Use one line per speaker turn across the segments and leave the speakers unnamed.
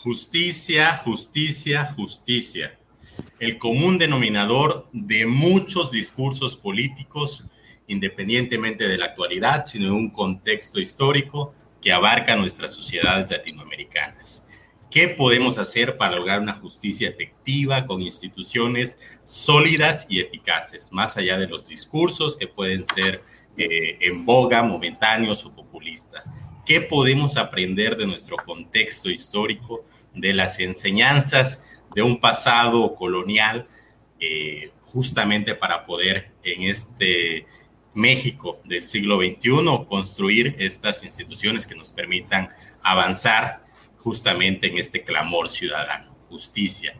Justicia, justicia, justicia. El común denominador de muchos discursos políticos, independientemente de la actualidad, sino en un contexto histórico que abarca nuestras sociedades latinoamericanas. ¿Qué podemos hacer para lograr una justicia efectiva con instituciones sólidas y eficaces, más allá de los discursos que pueden ser eh, en boga, momentáneos o populistas? ¿Qué podemos aprender de nuestro contexto histórico, de las enseñanzas de un pasado colonial, eh, justamente para poder en este México del siglo XXI construir estas instituciones que nos permitan avanzar justamente en este clamor ciudadano, justicia.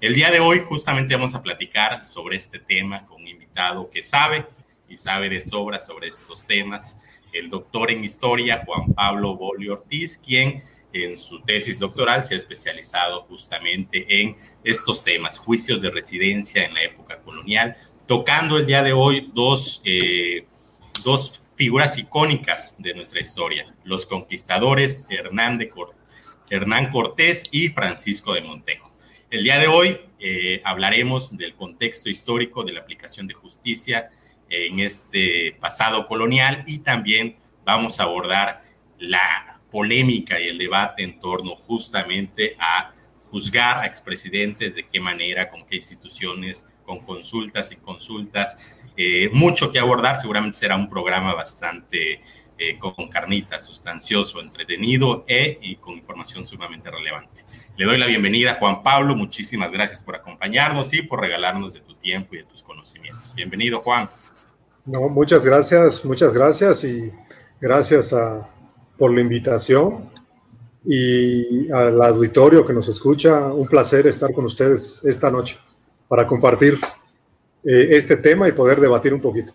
El día de hoy justamente vamos a platicar sobre este tema con un invitado que sabe y sabe de sobra sobre estos temas el doctor en historia Juan Pablo Bolio Ortiz, quien en su tesis doctoral se ha especializado justamente en estos temas, juicios de residencia en la época colonial, tocando el día de hoy dos, eh, dos figuras icónicas de nuestra historia, los conquistadores Hernán, de Hernán Cortés y Francisco de Montejo. El día de hoy eh, hablaremos del contexto histórico de la aplicación de justicia en este pasado colonial y también vamos a abordar la polémica y el debate en torno justamente a juzgar a expresidentes, de qué manera, con qué instituciones, con consultas y consultas. Eh, mucho que abordar, seguramente será un programa bastante eh, con carnita, sustancioso, entretenido e, y con información sumamente relevante. Le doy la bienvenida Juan Pablo, muchísimas gracias por acompañarnos y por regalarnos de tu tiempo y de tus conocimientos. Bienvenido, Juan.
No, muchas gracias, muchas gracias y gracias a, por la invitación y al auditorio que nos escucha. Un placer estar con ustedes esta noche para compartir eh, este tema y poder debatir un poquito.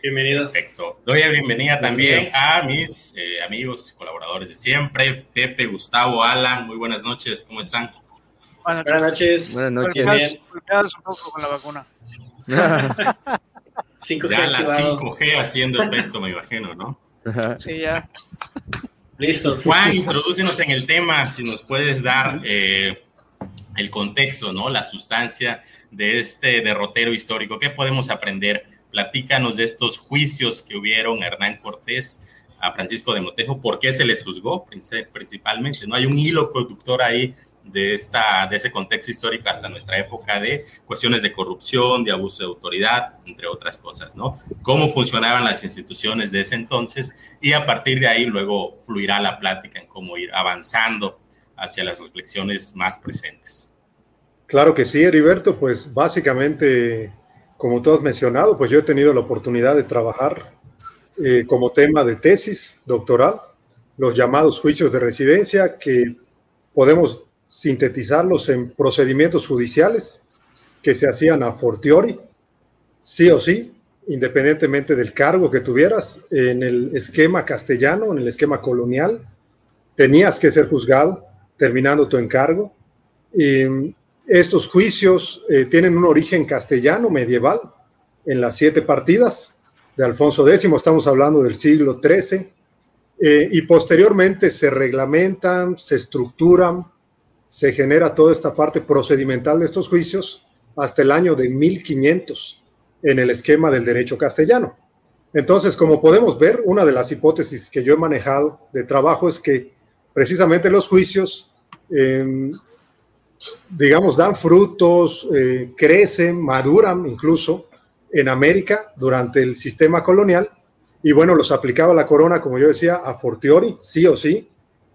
Bienvenido. Perfecto. Doy la bienvenida también a mis eh, amigos, colaboradores de siempre, Pepe, Gustavo, Alan. Muy buenas noches, ¿cómo están?
Buenas noches.
Buenas noches.
Buenas un poco con la vacuna.
5G ya la 5G haciendo efecto, me imagino, ¿no?
Sí, ya.
Listo. Juan, introdúcenos en el tema, si nos puedes dar eh, el contexto, ¿no? La sustancia de este derrotero histórico. ¿Qué podemos aprender? Platícanos de estos juicios que hubieron a Hernán Cortés, a Francisco de Motejo, ¿por qué se les juzgó principalmente? ¿No hay un hilo conductor ahí de, esta, de ese contexto histórico hasta nuestra época de cuestiones de corrupción, de abuso de autoridad, entre otras cosas, ¿no? Cómo funcionaban las instituciones de ese entonces y a partir de ahí luego fluirá la plática en cómo ir avanzando hacia las reflexiones más presentes.
Claro que sí, Heriberto, pues básicamente, como tú has mencionado, pues yo he tenido la oportunidad de trabajar eh, como tema de tesis doctoral, los llamados juicios de residencia, que podemos sintetizarlos en procedimientos judiciales que se hacían a fortiori, sí o sí, independientemente del cargo que tuvieras, en el esquema castellano, en el esquema colonial, tenías que ser juzgado terminando tu encargo. Y estos juicios eh, tienen un origen castellano medieval en las siete partidas de Alfonso X, estamos hablando del siglo XIII, eh, y posteriormente se reglamentan, se estructuran, se genera toda esta parte procedimental de estos juicios hasta el año de 1500 en el esquema del derecho castellano. Entonces, como podemos ver, una de las hipótesis que yo he manejado de trabajo es que precisamente los juicios, em, digamos, dan frutos, eh, crecen, maduran incluso en América durante el sistema colonial. Y bueno, los aplicaba la corona, como yo decía, a fortiori, sí o sí,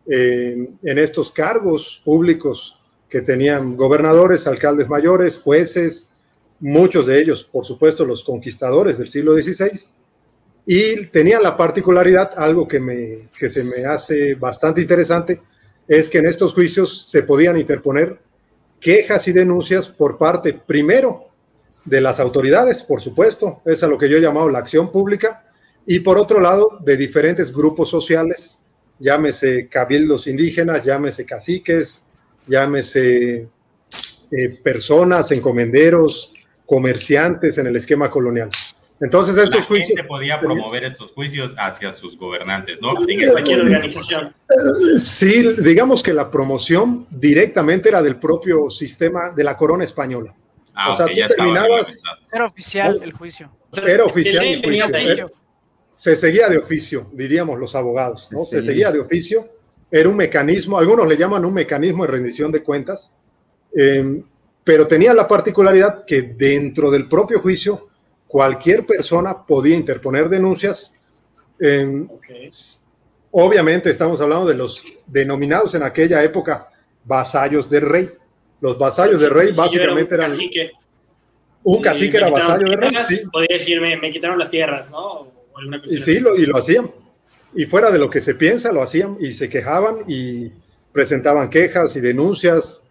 en estos cargos públicos que tenían gobernadores, alcaldes mayores, jueces, muchos de ellos, por supuesto, los conquistadores del siglo XVI, y tenían la particularidad, algo que, me, que se me hace bastante interesante, es que en estos juicios se podían interponer quejas y denuncias por parte, primero, de las autoridades, por supuesto, es a lo que yo he llamado la acción pública, y por otro lado, de diferentes grupos sociales llámese cabildos indígenas, llámese caciques, llámese eh, personas, encomenderos, comerciantes en el esquema colonial. Entonces estos juicios...
Gente podía promover estos juicios hacia sus gobernantes, ¿no?
En cualquier organización.
Sí, digamos que la promoción directamente era del propio sistema de la corona española.
Ah, o sea, tú terminabas...
Era oficial el juicio.
Era oficial el juicio. Se seguía de oficio, diríamos los abogados, ¿no? Se seguía de oficio. Era un mecanismo, algunos le llaman un mecanismo de rendición de cuentas, eh, pero tenía la particularidad que dentro del propio juicio cualquier persona podía interponer denuncias. Obviamente estamos hablando de los denominados en aquella época vasallos del rey. Los vasallos del rey básicamente eran... Un cacique era vasallo del rey. Sí.
Podría decirme, me quitaron las tierras, ¿no?
Y sí, lo, y lo hacían. Y fuera de lo que se piensa, lo hacían y se quejaban y presentaban quejas y denuncias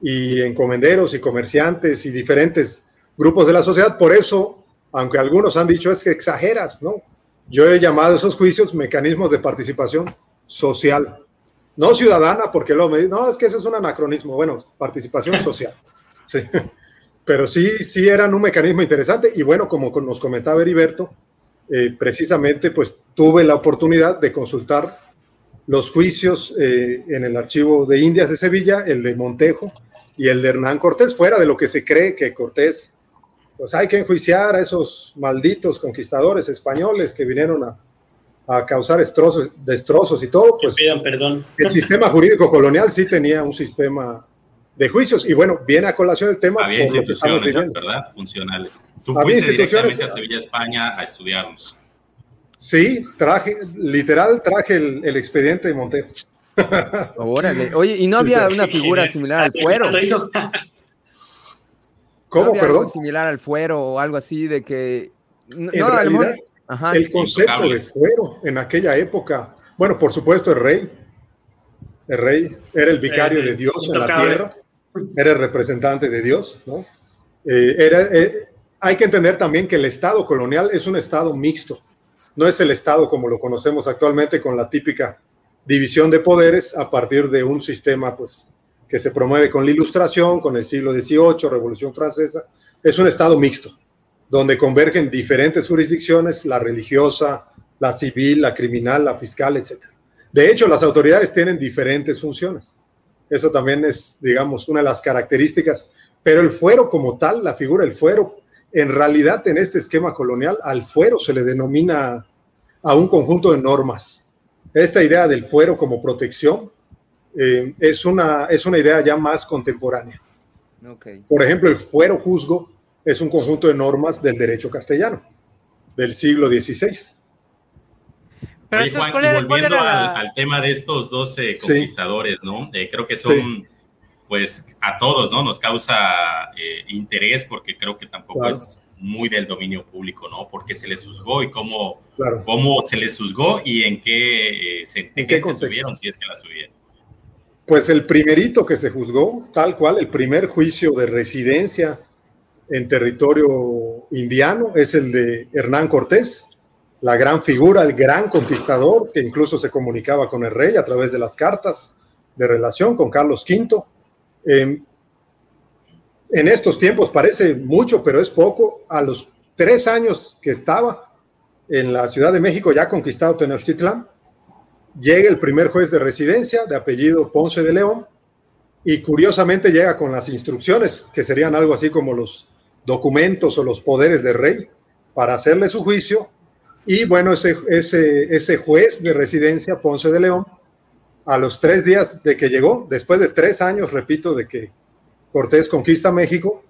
y encomenderos y comerciantes y diferentes grupos de la sociedad. Por eso aunque algunos han dicho es que exageras, ¿no? Yo he llamado a esos juicios mecanismos de participación social, no ciudadana, porque luego me dicen, no, es que eso es un anacronismo, bueno, participación social, sí, pero sí, sí eran un mecanismo interesante y bueno, como nos comentaba Heriberto, eh, precisamente pues tuve la oportunidad de consultar los juicios eh, en el archivo de Indias de Sevilla, el de Montejo y el de Hernán Cortés, fuera de lo que se cree que Cortés pues hay que enjuiciar a esos malditos conquistadores españoles que vinieron a, causar destrozos, destrozos y todo, pues
perdón.
el sistema jurídico colonial sí tenía un sistema de juicios. Y bueno, viene a colación el tema
Había por lo que estamos viviendo. ¿verdad? Funcionales. Tú fuiste directamente a Sevilla, España, a estudiarnos.
Sí, traje, literal, traje el, expediente de Montejo.
Órale. Oye, ¿y no había una figura similar al fuero?
¿Cómo, perdón?
similar al fuero o algo así de que...
No, en realidad, el concepto de fuero en aquella época, bueno, por supuesto el rey, el rey era el vicario de Dios en la tierra, era el representante de Dios, ¿no? Eh, era, eh, hay que entender también que el Estado colonial es un Estado mixto, no es el Estado como lo conocemos actualmente con la típica división de poderes a partir de un sistema pues que se promueve con la Ilustración, con el siglo XVIII, Revolución Francesa, es un Estado mixto, donde convergen diferentes jurisdicciones, la religiosa, la civil, la criminal, la fiscal, etc. De hecho, las autoridades tienen diferentes funciones. Eso también es, digamos, una de las características. Pero el fuero como tal, la figura del fuero, en realidad en este esquema colonial, al fuero se le denomina a un conjunto de normas. Esta idea del fuero como protección eh, es, una, es una idea ya más contemporánea. Por ejemplo, el fuero juzgo es un conjunto de normas del derecho castellano del siglo XVI.
Pero volviendo al, tema de estos 12 conquistadores, ¿no? Eh, creo que son, pues, a todos, ¿no? Nos causa eh, interés porque creo que tampoco es muy del dominio público, ¿no? Porque se les juzgó y cómo, cómo se les juzgó y en qué, se, ¿En qué subieron, si es que la subieron.
Pues el primerito que se juzgó, tal cual, el primer juicio de residencia en territorio indiano es el de Hernán Cortés, la gran figura, el gran conquistador, que incluso se comunicaba con el rey a través de las cartas de relación con Carlos V. En estos tiempos parece mucho, pero es poco. A los tres años que estaba en la Ciudad de México, ya conquistado Tenochtitlán, llega el primer juez de residencia de apellido Ponce de León y curiosamente llega con las instrucciones, que serían algo así como los documentos o los poderes del rey para hacerle su juicio. Y bueno, ese, ese, ese juez de residencia, Ponce de León, a los tres días de que llegó, después de tres años, repito, de que Cortés conquista México,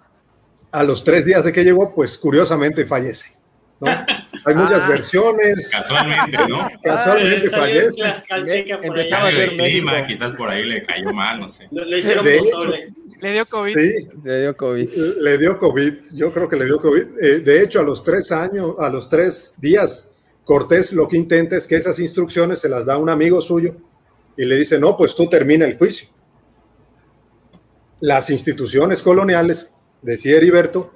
a los tres días de que llegó, pues curiosamente fallece. Hay muchas ah. versiones.
Casualmente, ¿no?
Casualmente fallece.
Empezaba a ver clima, quizás por ahí le cayó mal, no sé.
le dio COVID.
Sí, le dio COVID.
Le dio COVID, yo creo que le dio COVID. Eh, de hecho, a los tres años, a los tres días, Cortés lo que intenta es que esas instrucciones se las da a un amigo suyo y le dice, no, pues tú termina el juicio. Las instituciones coloniales, decía Heriberto,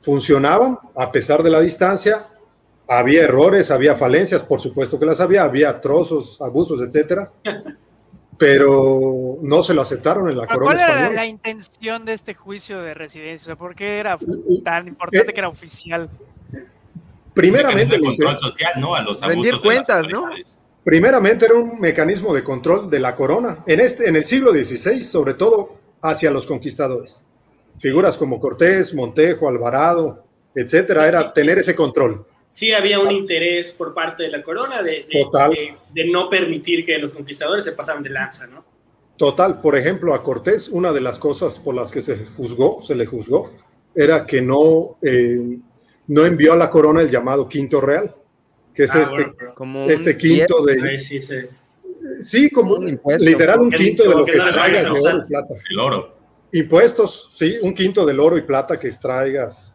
funcionaban a pesar de la distancia. Había errores, había falencias, por supuesto que las había, había trozos, abusos, etcétera, pero no se lo aceptaron en la corona
¿Cuál era la intención de este juicio de residencia? ¿Por qué era tan importante eh, que era oficial?
primeramente,
el control social, ¿no? A los
Rendir
abusos de las
cuentas, ¿no?
Primeramente era un mecanismo de control de la corona. En, este, en el siglo XVI, sobre todo hacia los conquistadores. Figuras como Cortés, Montejo, Alvarado, etcétera, era tener ese control.
Sí había un interés por parte de la corona de, de-
Total.
de- de no permitir que los conquistadores se pasaran de lanza, ¿no?
Total, por ejemplo, a Cortés, una de las cosas por las que se juzgó, se le juzgó, era que no, eh, no envió a la corona el llamado quinto real, que es
Ah,
este,
bueno, pero
Como
este quinto de,
sí se-
sí, como
Un impuesto.
literal un quinto de lo
que
que
no le
extraigas de oro y plata.
El oro.
Impuestos, sí, un quinto del oro y plata que extraigas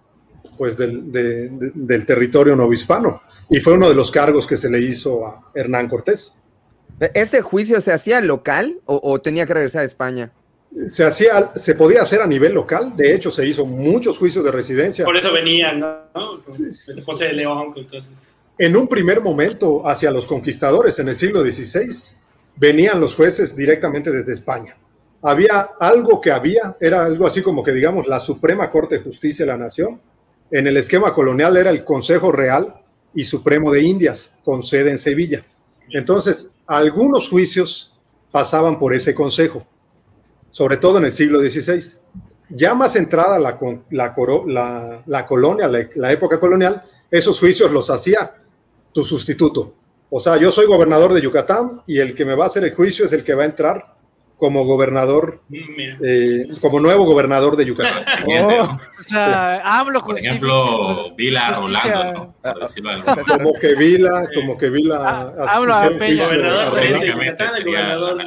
pues del, de- de- del territorio novohispano. Y fue uno de los cargos que se le hizo a Hernán Cortés.
¿Este juicio se hacía local o, o tenía que regresar a España?
Se, hacía, se podía hacer a nivel local, de hecho se hizo muchos juicios de residencia.
Por eso venían, ¿no? Con
Sí, sí,
Ponce de
sí.
León, entonces.
En un primer momento, hacia los conquistadores en el siglo XVI, venían los jueces directamente desde España. Había algo que había, era algo así como que digamos la Suprema Corte de Justicia de la Nación. En el esquema colonial era el Consejo Real y Supremo de Indias, con sede en Sevilla. Entonces, algunos juicios pasaban por ese consejo, sobre todo en el siglo XVI. Ya más entrada la, la, la- colonia, la época colonial, esos juicios los hacía tu sustituto. O sea, yo soy gobernador de Yucatán y el que me va a hacer el juicio es el que va a entrar como gobernador, eh, como nuevo gobernador de Yucatán.
Oh.
O sea, AMLO
Por ejemplo, Vila Rolando, ¿no? Decirlo alguna
Como que Vila, como que Vila
Ah, hablo a Peña.
Gobernador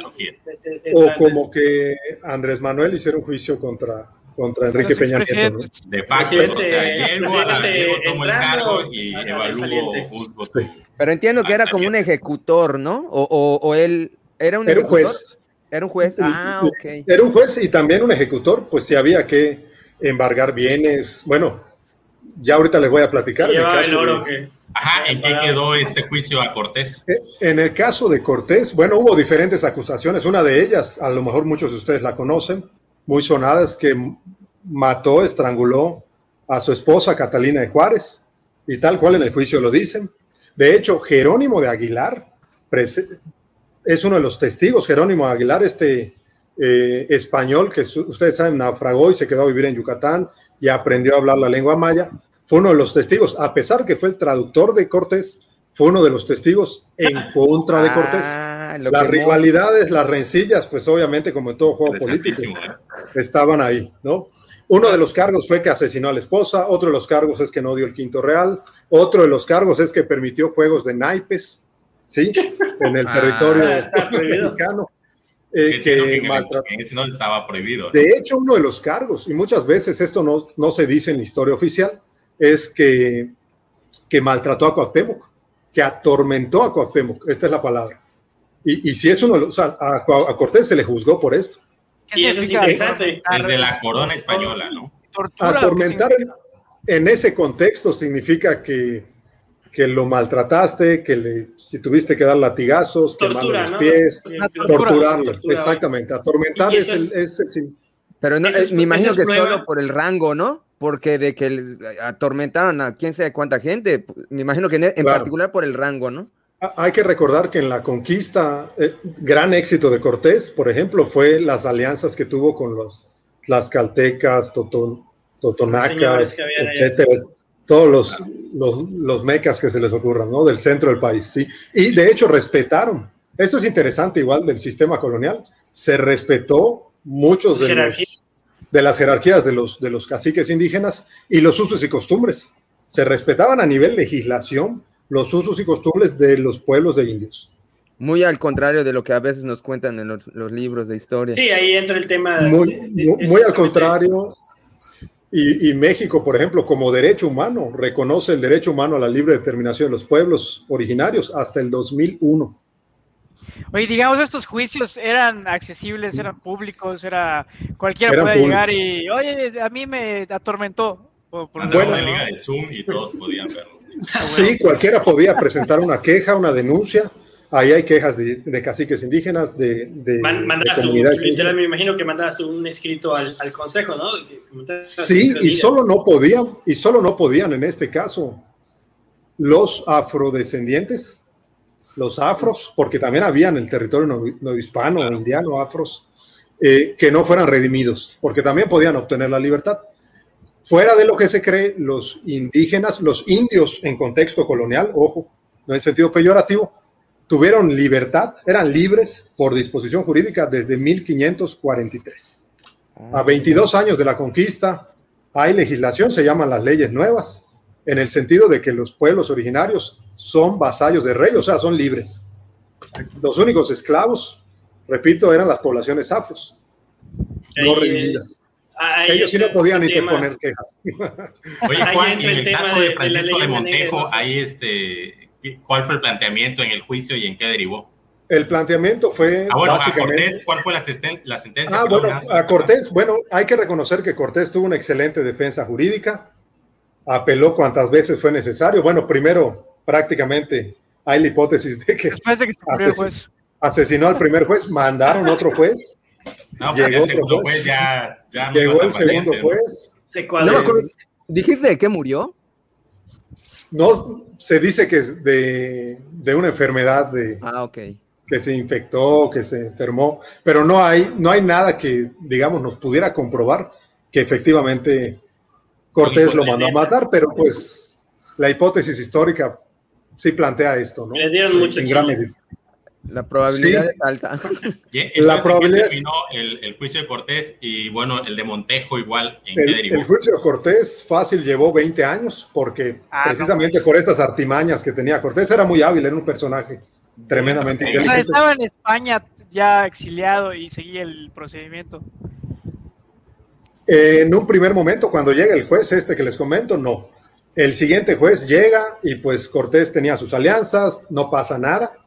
O como que Andrés Manuel hiciera un juicio contra, contra Enrique Peña Nieto. ¿no?
De facto, o sea, llego, a la, llego, tomo el cargo y
ah,
evalúo, tu-
Pero entiendo que era como un ejecutor, ¿no? O, o- o él era un
Era un juez.
Era un juez. Ah, ok.
Era un juez y también un ejecutor, pues si había que embargar bienes. Bueno, ya ahorita les voy a platicar. En el,
el
caso
oro
de,
que.
Ajá, ¿en qué quedó este juicio a Cortés?
en el caso de Cortés, bueno, hubo diferentes acusaciones. Una de ellas, a lo mejor muchos de ustedes la conocen, muy sonada, es que mató, estranguló a su esposa Catalina de Juárez, y tal cual en el juicio lo dicen. De hecho, Jerónimo de Aguilar es uno de los testigos. Jerónimo de Aguilar, este eh, español que ustedes saben, naufragó y se quedó a vivir en Yucatán y aprendió a hablar la lengua maya, fue uno de los testigos, a pesar que fue el traductor de Cortés, fue uno de los testigos en contra de Cortés.
Ah, lo
Las rivalidades, las rencillas, pues obviamente como en todo juego político,
¿eh?
estaban ahí, ¿no? Uno de los cargos fue que asesinó a la esposa, otro de los cargos es que no dio el quinto real, otro de los cargos es que permitió juegos de naipes, ¿sí? En el
Ah,
territorio mexicano, eh, que maltrató.
ese no estaba prohibido.
De hecho, uno de los cargos, y muchas veces esto no, no se dice en la historia oficial, es que, que maltrató a Cuauhtémoc, que atormentó a Cuauhtémoc, esta es la palabra. Y, y si es uno, o sea, a, a Cortés se le juzgó por esto.
¿Qué
Y eso es interesante.
Desde la corona española, ¿no?
Atormentar
¿qué
en, en ese contexto significa que, que lo maltrataste, que le, si tuviste que dar latigazos, quemarle los
¿no?
pies,
Tortura.
torturarlo,
Tortura.
exactamente. Atormentar es el,
es-
es el
Pero no,
es-
eh, me imagino que
es prueba.
solo por el rango, ¿no? Porque de que atormentaron a quién sabe cuánta gente. Me imagino que en, en
Claro.
particular por el rango, ¿no?
Hay que recordar que en la conquista, eh, gran éxito de Cortés, por ejemplo, fue las alianzas que tuvo con los tlaxcaltecas, toton- totonacas,
allá.
etcétera, todos los, los, los mecas que se les ocurran, ¿no? Del centro del país, sí. Y de hecho respetaron. Esto es interesante igual del sistema colonial. Se respetó muchos de, los, de las jerarquías de los, de los caciques indígenas y los usos y costumbres. Se respetaban a nivel legislación los usos y costumbres de los pueblos de indios.
Muy al contrario de lo que a veces nos cuentan en los, los libros de historia.
Sí, ahí entra el tema. de-
Muy,
de- de-
muy al contrario. Y, y México, por ejemplo, como derecho humano, reconoce el derecho humano a la libre determinación de los pueblos originarios hasta el 2001.
Oye, digamos, estos juicios eran accesibles, eran públicos, era cualquiera
Eran
podía llegar
públicos.
y, oye, a mí me atormentó. por
Mandaba
ejemplo,
una
¿no?
liga de Zoom y todos podían verlo.
Sí, cualquiera podía presentar una queja, una denuncia. Ahí hay quejas de, de caciques indígenas, de, de, de
tú,
comunidades indígenas.
me imagino que mandaste un escrito al, al consejo, ¿no?
Sí, y solo no podían, y solo no podían en este caso los afrodescendientes, los afros, porque también había en el territorio no, hispano o indiano afros, eh, que no fueran redimidos, porque también podían obtener la libertad. Fuera de lo que se cree, los indígenas, los indios en contexto colonial, ojo, no en sentido peyorativo, tuvieron libertad, eran libres por disposición jurídica desde 1543. A 22 años de la conquista hay legislación, se llaman las leyes nuevas, en el sentido de que los pueblos originarios son vasallos de rey, o sea, son libres. Los únicos esclavos, repito, eran las poblaciones afros, no redimidas. Ellos sí no podían ni poner quejas.
Oye, Juan, y en el caso de Francisco de, Montejo, ahí este, ¿cuál fue el planteamiento en el juicio y en qué derivó?
El planteamiento fue
ah, básicamente. ¿Cuál fue la, sentencia?
Ah, bueno, a Cortés, bueno, hay que reconocer que Cortés tuvo una excelente defensa jurídica, apeló cuantas veces fue necesario. Bueno, primero, prácticamente hay la hipótesis de que, asesinó al primer juez, mandaron otro juez.
No, llegó el segundo juez, ya,
llegó el segundo juez.
¿Dijiste de qué murió?
No, se dice que es de, de una enfermedad de,
ah, ok
que se infectó, que se enfermó, pero no hay, no hay nada que, digamos, nos pudiera comprobar que efectivamente Cortés lo mandó a matar, pero pues la hipótesis histórica sí plantea esto, ¿no?
Le dieron mucho en gran medida.
La probabilidad es alta.
la probabilidad terminó el, el, juicio de Cortés y bueno, el de Montejo igual.
¿en el, el, juicio de Cortés fácil llevó 20 años porque ah, precisamente por estas artimañas que tenía Cortés era muy hábil, era un personaje tremendamente
o sea, estaba en España ya exiliado y seguía el procedimiento.
En un primer momento, cuando llega el juez este que les comento, no. El siguiente juez llega y pues Cortés tenía sus alianzas, no pasa nada.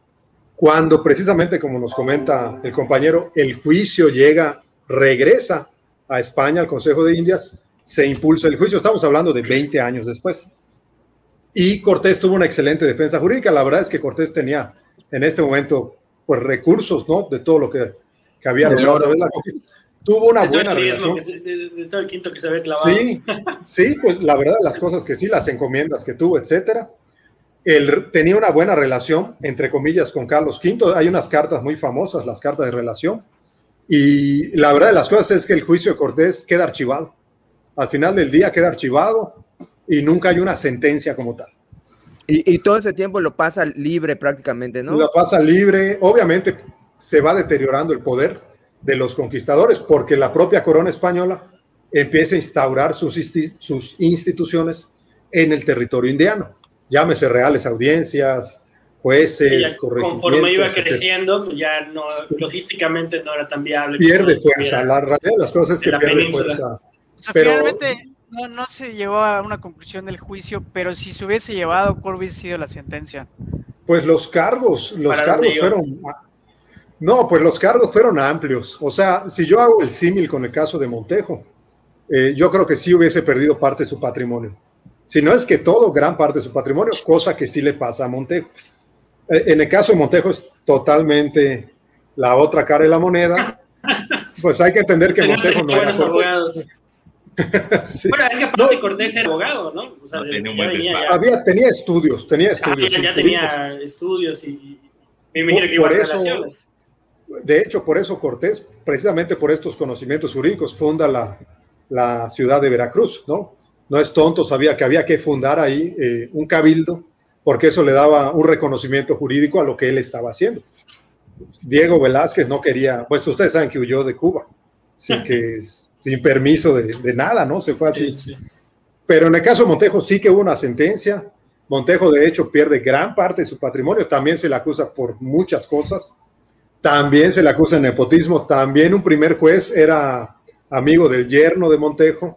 Cuando precisamente, como nos comenta el compañero, el juicio llega, regresa a España, al Consejo de Indias, se impulsa el juicio. Estamos hablando de 20 años después. Y Cortés tuvo una excelente defensa jurídica. La verdad es que Cortés tenía en este momento, pues recursos, ¿no? De todo lo que, que había logrado la Tuvo una buena relación.
de, todo el quinto que se ve
clavado. Sí, sí, pues la verdad, las cosas que sí, las encomiendas que tuvo, etcétera. Él tenía una buena relación, entre comillas, con Carlos V. Hay unas cartas muy famosas, las cartas de relación. Y la verdad de las cosas es que el juicio de Cortés queda archivado. Al final del día queda archivado y nunca hay una sentencia como tal.
Y, todo ese tiempo lo pasa libre prácticamente, ¿no?
Lo pasa libre. Obviamente se va deteriorando el poder de los conquistadores porque la propia corona española empieza a instaurar sus, sus instituciones en el territorio indiano. Llámese reales audiencias, jueces,
Conforme iba creciendo, pues ya no, logísticamente no era tan viable.
Pierde fuerza. La realidad de las cosas es que pierde fuerza.
pero, no, no se llevó a una conclusión del juicio, pero si se hubiese llevado, ¿cuál hubiese sido la sentencia?
Pues los cargos, los cargos fueron... No, pues los cargos fueron amplios. O sea, si yo hago el símil con el caso de Montejo, eh, yo creo que sí hubiese perdido parte de su patrimonio. Si no es que todo, gran parte de su patrimonio, cosa que sí le pasa a Montejo. Eh, en el caso de Montejo es totalmente la otra cara de la moneda. Pues hay que entender que Montejo no era
Bueno, es que aparte Cortés era abogado, ¿no? O sea,
tenía, Había, tenía estudios, tenía ah, estudios.
ya, tenía estudios y me imagino que por eso, relaciones.
De hecho, por eso Cortés, precisamente por estos conocimientos jurídicos, funda la, la ciudad de Veracruz, ¿no? No es tonto, sabía que había que fundar ahí eh, un cabildo, porque eso le daba un reconocimiento jurídico a lo que él estaba haciendo. Diego Velázquez no quería, pues ustedes saben que huyó de Cuba sin, que, sin permiso de, nada, ¿no? Se fue así. Pero en el caso de Montejo sí que hubo una sentencia. Montejo, de hecho, pierde gran parte de su patrimonio. También se le acusa por muchas cosas. También se le acusa de nepotismo. También un primer juez era amigo del yerno de Montejo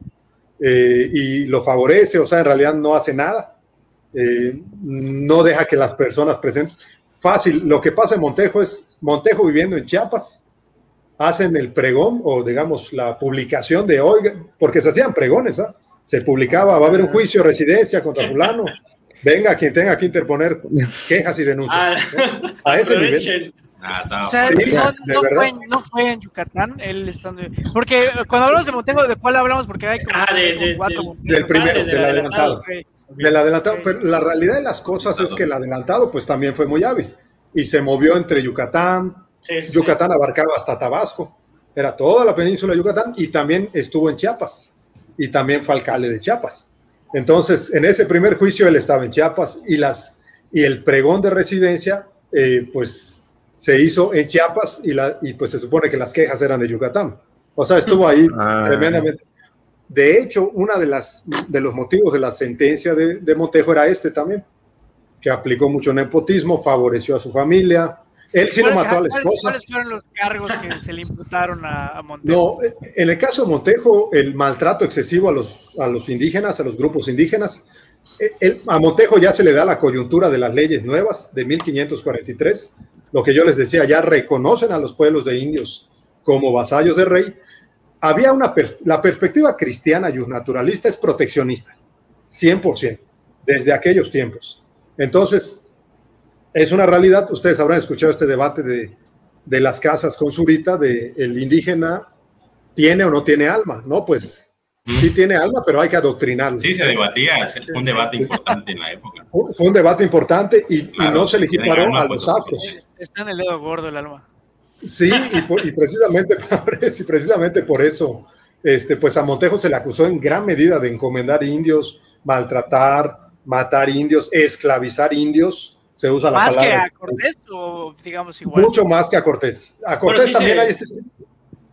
eh, y lo favorece. O sea, en realidad no hace nada. Eh, no deja que las personas presenten. Fácil. Lo que pasa en Montejo es Montejo viviendo en Chiapas hacen el pregón o digamos la publicación de hoy, porque se hacían pregones, ¿ah? se publicaba, va a haber un juicio de residencia contra fulano, venga quien tenga que interponer quejas y denuncias.
Ah, a ese nivel.
O sea, no, fue, no, fue, en Yucatán, él estando. Porque cuando hablamos de Montejo, ¿de cuál hablamos? Porque hay como,
ah, de, cuatro del primero, del, adelantado. Del adelantado. Pero la realidad de las cosas es que el adelantado, pues también fue muy hábil. Y se movió entre Yucatán. Yucatán abarcaba hasta Tabasco. Era toda la península de Yucatán y también estuvo en Chiapas. Y también fue alcalde de Chiapas. Entonces, en ese primer juicio él estaba en Chiapas y, las, y el pregón de residencia, eh, pues se hizo en Chiapas y, la, y pues se supone que las quejas eran de Yucatán. O sea, estuvo ahí ah. tremendamente. De hecho, uno de, las, de los motivos de la sentencia de, de, Montejo era este también, que aplicó mucho nepotismo, favoreció a su familia. Él sí lo mató a la esposa.
¿Cuáles fueron los cargos que se le imputaron a, Montejo?
No, en el caso de Montejo, el maltrato excesivo a los, a los indígenas, a los grupos indígenas, el, a Montejo ya se le da la coyuntura de las leyes nuevas de 1543, lo que yo les decía, ya reconocen a los pueblos de indios como vasallos de rey, había una, la perspectiva cristiana y naturalista es proteccionista, 100%, desde aquellos tiempos. Entonces, es una realidad, ustedes habrán escuchado este debate de, de las casas con surita, de el indígena tiene o no tiene alma, ¿no? Pues sí tiene alma, pero hay que adoctrinarlo.
Sí, se debatía, fue un debate importante en la época.
Fue un debate importante y, no se le equiparó a los afros.
Está en el dedo gordo el alma.
Sí, y, precisamente, y precisamente por eso, este, pues a Montejo se le acusó en gran medida de encomendar indios, maltratar, matar indios, esclavizar indios. Se usa la palabra.
¿Más que a Cortés o digamos igual?
Mucho más que a Cortés. A Cortés también hay este...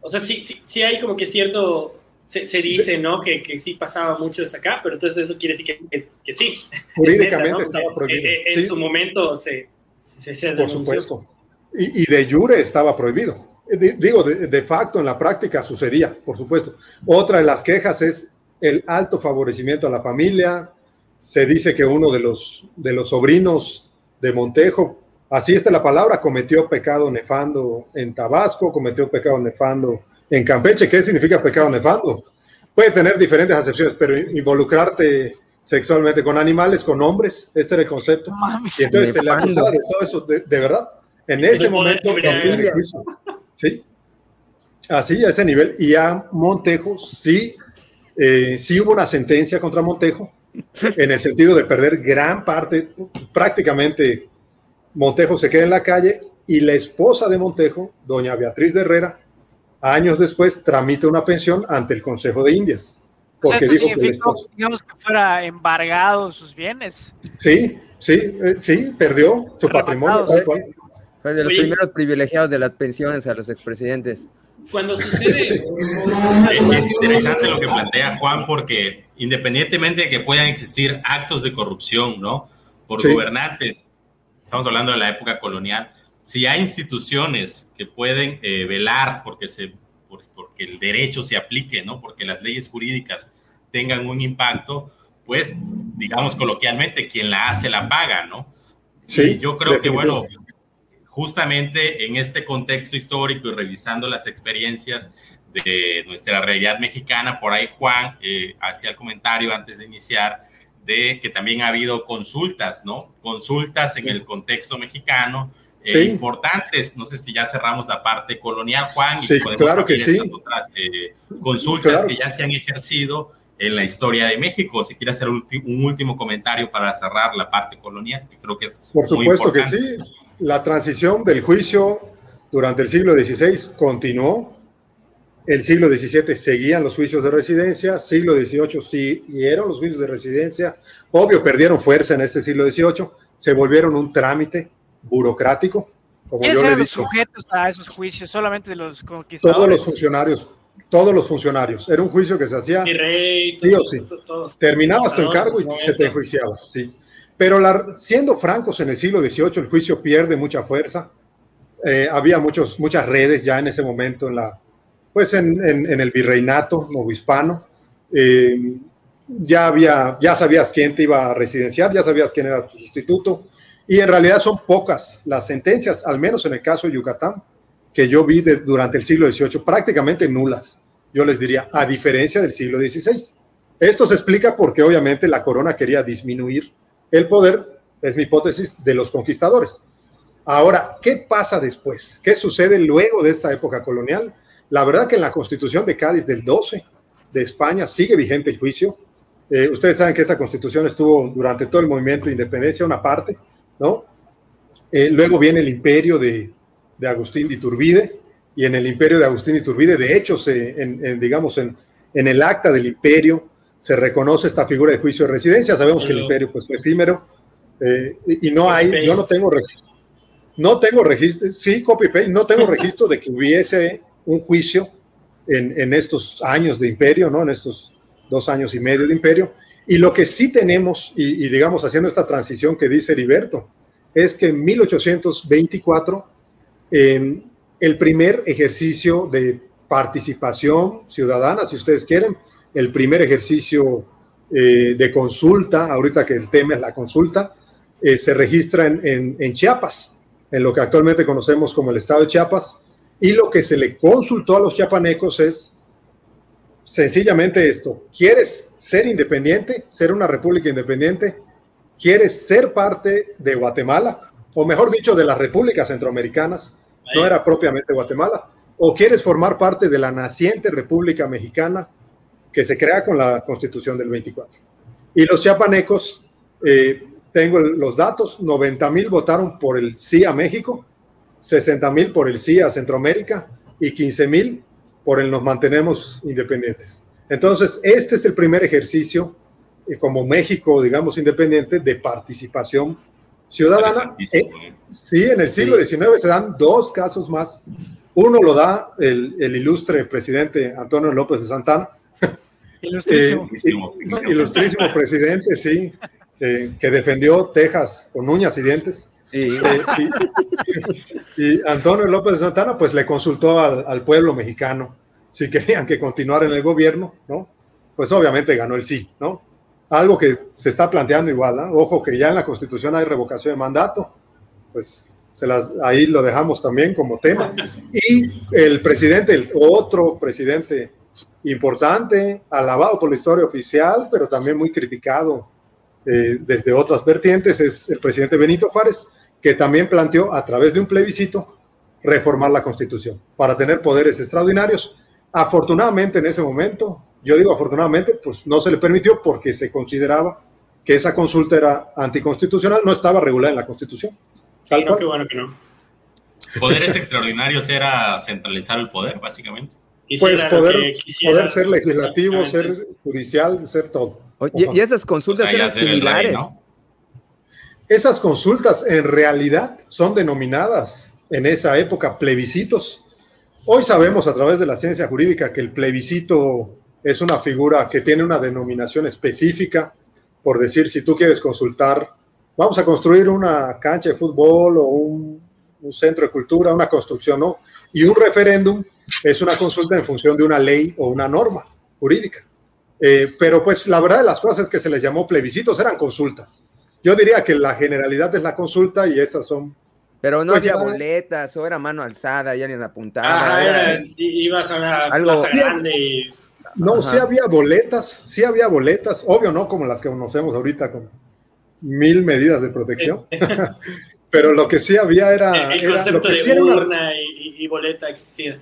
O sea, sí, sí, sí hay como que cierto se, dice, ¿no? Que, que, sí pasaba mucho hasta acá, pero entonces eso quiere decir que, que, sí.
Jurídicamente estaba prohibido.
En, su momento se, se,
Por supuesto. Y, y, de jure estaba prohibido. digo, de, de, facto, en la práctica sucedía, por supuesto. Otra de las quejas es el alto favorecimiento a la familia. Se dice que uno de los, de los sobrinos de Montejo, así está la palabra, cometió pecado nefando en Tabasco, cometió pecado nefando en Campeche. ¿Qué significa pecado nefando? Puede tener diferentes acepciones, pero involucrarte sexualmente con animales, con hombres, este era el concepto. y entonces se le acusaba de todo eso, de, verdad. En ese momento, ¿sí? Así, a ese nivel. Y a Montejo, sí, eh, sí hubo una sentencia contra Montejo, en el sentido de perder gran parte, prácticamente Montejo se queda en la calle y la esposa de Montejo, doña Beatriz de Herrera, años después tramita una pensión ante el Consejo de Indias. Porque dijo que
digamos que fuera embargado sus bienes.
Sí, sí, eh, sí, perdió su patrimonio.
Fue de los primeros privilegiados de las pensiones a los expresidentes.
Cuando sucede...
Es interesante lo que plantea Juan porque independientemente de que puedan existir actos de corrupción, ¿no? Por gobernantes, estamos hablando de la época colonial, si hay instituciones que pueden eh, velar porque, se, porque el derecho se aplique, ¿no? porque las leyes jurídicas tengan un impacto, pues, digamos coloquialmente, quien la hace la paga, ¿no? Sí. yo creo que, bueno, justamente en este contexto histórico y revisando las experiencias de nuestra realidad mexicana, por ahí Juan eh, hacía el comentario antes de iniciar de que también ha habido consultas, ¿no? Consultas en el contexto mexicano eh, importantes. No sé si ya cerramos la parte colonial, Juan.
Sí, claro que sí.
Eh, consultas que ya se han ejercido en la historia de México. Si quiere hacer un, último comentario para cerrar la parte colonial, que creo que es.
Por supuesto que sí. La transición del juicio durante el siglo XVI continuó. El siglo XVII seguían los juicios de residencia, siglo XVIII siguieron los juicios de residencia. Obvio, perdieron fuerza en este siglo XVIII, se volvieron un trámite burocrático.
Como yo le he dicho. sujetos a esos juicios? ¿Solamente los conquistadores?
Todos los funcionarios, todos los funcionarios. Era un juicio que se hacía
sí
sí. Terminabas tu encargo y se te enjuiciaba, sí. Pero la, siendo francos, en el siglo XVIII el juicio pierde mucha fuerza. Eh, había muchos, muchas redes ya en ese momento en la, pues en, en, el virreinato novohispano. Eh, ya había, ya sabías quién te iba a residenciar, ya sabías quién era tu sustituto, y en realidad son pocas las sentencias, al menos en el caso de Yucatán, que yo vi durante el siglo XVIII, prácticamente nulas, yo les diría, a diferencia del siglo XVI. Esto se explica porque obviamente la corona quería disminuir el poder, es mi hipótesis, de los conquistadores. Ahora, ¿qué pasa después? ¿Qué sucede luego de esta época colonial? La verdad que en la constitución de Cádiz del 12 de España sigue vigente el juicio. Eh, ustedes saben que esa constitución estuvo durante todo el movimiento de independencia, una parte, ¿no? Eh, luego viene el imperio de, de, Agustín de Iturbide, y en el imperio de Agustín de Iturbide, de hecho, se, en, digamos, en, en, el acta del imperio se reconoce esta figura de juicio de residencia. Sabemos que el imperio pues, fue efímero eh, y no hay, yo no tengo registro, no tengo registro, sí, copy paste, no tengo registro de que hubiese un juicio en, en estos años de imperio, ¿no? En estos dos años y medio de imperio. Y lo que sí tenemos, y, digamos haciendo esta transición que dice Heriberto, es que en 1824 eh, el primer ejercicio de participación ciudadana, si ustedes quieren, el primer ejercicio eh, de consulta, ahorita que el tema es la consulta, eh, se registra en, en, Chiapas, en lo que actualmente conocemos como el estado de Chiapas, y lo que se le consultó a los chiapanecos es sencillamente esto, ¿quieres ser independiente, ser una república independiente? ¿Quieres ser parte de Guatemala? O mejor dicho, de las repúblicas centroamericanas, no era propiamente Guatemala. ¿O quieres formar parte de la naciente República Mexicana que se crea con la Constitución del 24? Y los chiapanecos, eh, tengo los datos, 90 mil votaron por el sí a México, 60 mil por el sí a Centroamérica y 15 mil por el nos mantenemos independientes. Entonces, este es el primer ejercicio eh, como México, digamos, independiente de participación ciudadana. Eh, sí, en el siglo XIX se dan dos casos más. Uno lo da el, el ilustre presidente Antonio López de Santana.
Ilustrísimo.
Eh, ilustrísimo presidente, sí, eh, que defendió Texas con uñas y dientes. Eh, y, Antonio López de Santana, pues le consultó al, pueblo mexicano si querían que continuara en el gobierno, ¿no? Pues obviamente ganó el sí, ¿no? Algo que se está planteando igual, ¿no? Ojo que ya en la Constitución hay revocación de mandato, pues se las, ahí lo dejamos también como tema. Y el presidente, el otro presidente importante, alabado por la historia oficial, pero también muy criticado eh, desde otras vertientes, es el presidente Benito Juárez, que también planteó a través de un plebiscito reformar la constitución para tener poderes extraordinarios. Afortunadamente en ese momento, yo digo afortunadamente, pues no se le permitió porque se consideraba que esa consulta era anticonstitucional, no estaba regulada en la constitución.
Sí, no, qué bueno que no.
Poderes extraordinarios era centralizar el poder, básicamente.
Pues poder, poder ser legislativo, ser judicial, ser todo.
Oye, y esas consultas o sea, eran similares. Rey, ¿no?
Esas consultas en realidad son denominadas en esa época plebiscitos. Hoy sabemos a través de la ciencia jurídica que el plebiscito es una figura que tiene una denominación específica, por decir, si tú quieres consultar, vamos a construir una cancha de fútbol o un, centro de cultura, una construcción, ¿no? Y un referéndum es una consulta en función de una ley o una norma jurídica. Eh, pero pues la verdad de las cosas es que se les llamó plebiscitos, eran consultas. Yo diría que la generalidad es la consulta y esas son...
Pero no pues, había boletas, o era mano alzada, ya ni apuntaba.
Ah, era, era, ibas a una algo, plaza grande y...
No, Ajá. sí había boletas, sí había boletas, obvio no como las que conocemos ahorita con mil medidas de protección, pero lo que sí había era...
El, el
era,
concepto
lo que
de
sí
urna y boleta existía.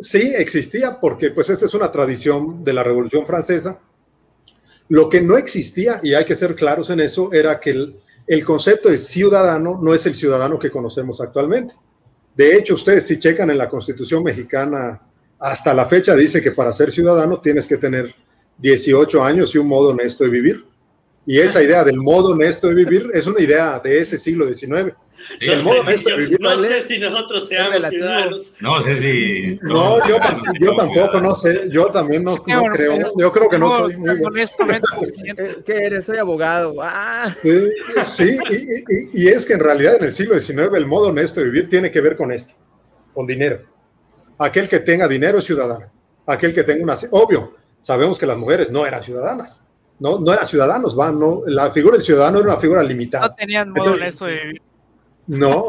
Sí, existía porque pues esta es una tradición de la Revolución Francesa. Lo que no existía, y hay que ser claros en eso, era que el, concepto de ciudadano no es el ciudadano que conocemos actualmente. De hecho, ustedes si checan en la Constitución mexicana, hasta la fecha dice que para ser ciudadano tienes que tener 18 años y un modo honesto de vivir. Y esa idea del modo honesto de vivir es una idea de ese siglo XIX.
Sí, el modo honesto de vivir. No sé si nosotros seamos ciudadanos.
No sé si.
No, yo, yo tampoco, no sé. Yo también no, no creo. Yo creo que no soy muy.
¿Qué eres? Soy abogado. Ah.
Sí, sí y, y, y es que en realidad en el siglo XIX el modo honesto de vivir tiene que ver con esto, con dinero. Aquel que tenga dinero es ciudadano. Aquel que tenga una. Obvio, sabemos que las mujeres no eran ciudadanas no, no eran ciudadanos, van, no, la figura del ciudadano era una figura limitada.
No tenían modo Entonces, honesto de vivir.
No,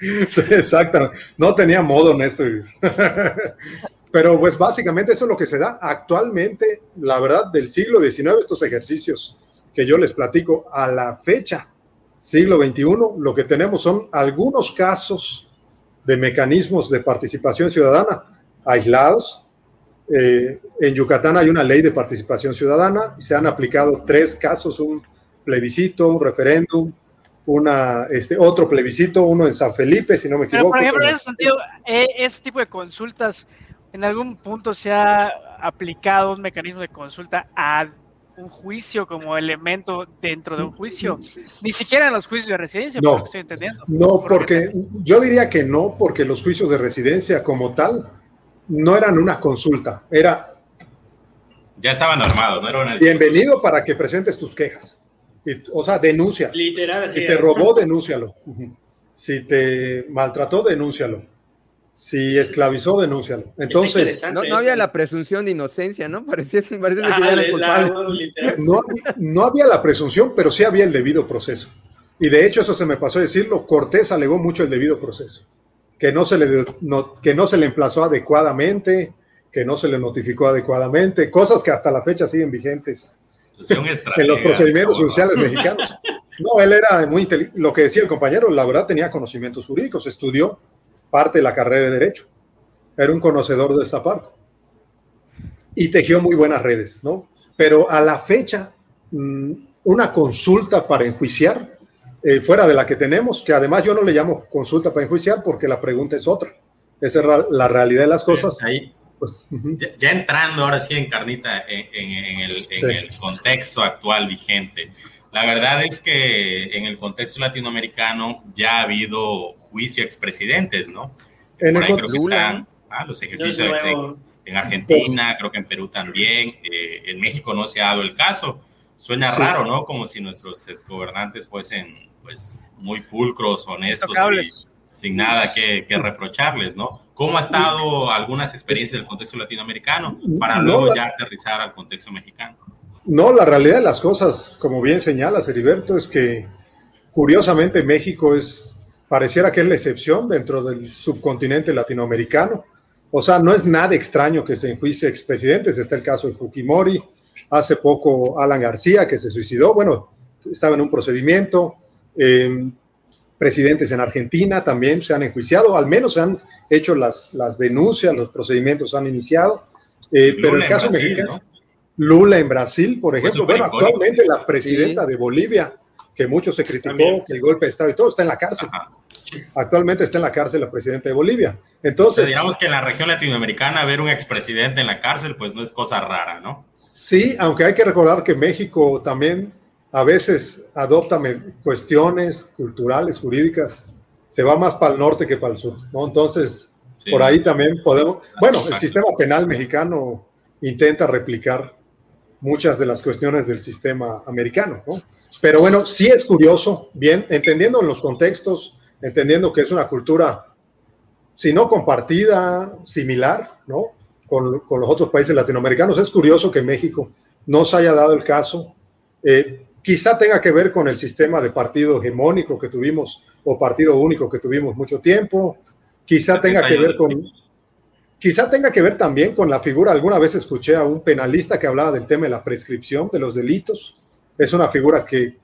exactamente, no tenía modo honesto de vivir. Pero pues básicamente eso es lo que se da actualmente, la verdad, del siglo XIX, estos ejercicios que yo les platico a la fecha. siglo XXI, lo que tenemos son algunos casos de mecanismos de participación ciudadana aislados. Eh, en Yucatán hay una ley de participación ciudadana y se han aplicado tres casos, un plebiscito, un referéndum, una, este, otro plebiscito, uno en San Felipe, si no me equivoco.
por ejemplo, en ese sentido, eh, ese tipo de consultas, ¿en algún punto se ha aplicado un mecanismo de consulta a un juicio como elemento dentro de un juicio, ni siquiera en los juicios de residencia,
no,
por lo que estoy entendiendo.
No, porque yo diría que no, porque los juicios de residencia como tal no eran una consulta, era...
Ya estaban armados, no era una...
Bienvenido para que presentes tus quejas. o sea, denuncia.
Literal,
si te robó, denúncialo. Si te maltrató, denúncialo si esclavizó, denúncialo. Entonces,
no, había la presunción de inocencia, ¿no? Parecía, parecía que ya era culpable.
No, no, había la presunción, pero sí había el debido proceso. Y de hecho, eso se me pasó a decirlo, Cortés alegó mucho el debido proceso, que no se le, que no se le emplazó adecuadamente, que no se le notificó adecuadamente, cosas que hasta la fecha siguen vigentes en los procedimientos judiciales mexicanos. No, él era muy inteligente. Lo que decía el compañero, la verdad tenía conocimientos jurídicos, estudió parte de la carrera de Derecho. Era un conocedor de esta parte. Y tejió muy buenas redes, ¿no? Pero a la fecha, mm, una consulta para enjuiciar, eh, fuera de la que tenemos, que además yo no le llamo consulta para enjuiciar porque la pregunta es otra. Esa es la realidad de las cosas.
Ahí, pues, ya, entrando ahora sí en carnita en, el, en el contexto actual vigente. La verdad es que en el contexto latinoamericano ya ha habido juicio a expresidentes, ¿no?
En el creo
ah, los ejercicios en, Argentina, creo que en Perú también, eh, en México no se ha dado el caso. Suena raro, ¿no? Como si nuestros gobernantes fuesen, pues, muy pulcros, honestos y sin nada que, reprocharles, ¿no? ¿Cómo ha estado algunas experiencias del contexto latinoamericano para luego ya aterrizar al contexto mexicano?
No, la realidad de las cosas, como bien señalas, Heriberto, es que curiosamente México es pareciera que es la excepción dentro del subcontinente latinoamericano. O sea, no es nada extraño que se enjuicie expresidentes. Está el caso de Fujimori, hace poco Alan García, que se suicidó, bueno, estaba en un procedimiento. Em, presidentes en Argentina también se han enjuiciado, al menos se han hecho las, las denuncias, los procedimientos han iniciado. Eh, pero el caso mexicano, Lula en Brasil, por ejemplo, bueno, actualmente la presidenta de Bolivia, que mucho se criticó, que el golpe de Estado y todo, está en la cárcel. Actualmente está en la cárcel la presidenta de Bolivia. Entonces,
digamos que en la región latinoamericana ver un expresidente en la cárcel, pues no es cosa rara, ¿no?
Sí, aunque hay que recordar que México también a veces adopta cuestiones culturales, jurídicas, se va más para el norte que para el sur, ¿no? Entonces, por ahí también podemos, bueno, el sistema penal mexicano intenta replicar muchas de las cuestiones del sistema americano, ¿no? Pero bueno, sí es curioso, bien, entendiendo los contextos, entendiendo que es una cultura, si no compartida, similar, ¿no? Con, los otros países latinoamericanos. Es curioso que México no se haya dado el caso. Eh, quizá tenga que ver con el sistema de partido hegemónico que tuvimos o partido único que tuvimos mucho tiempo. Quizá tenga que ver con, quizá tenga que ver también con la figura. Alguna vez escuché a un penalista que hablaba del tema de la prescripción de los delitos. Es una figura que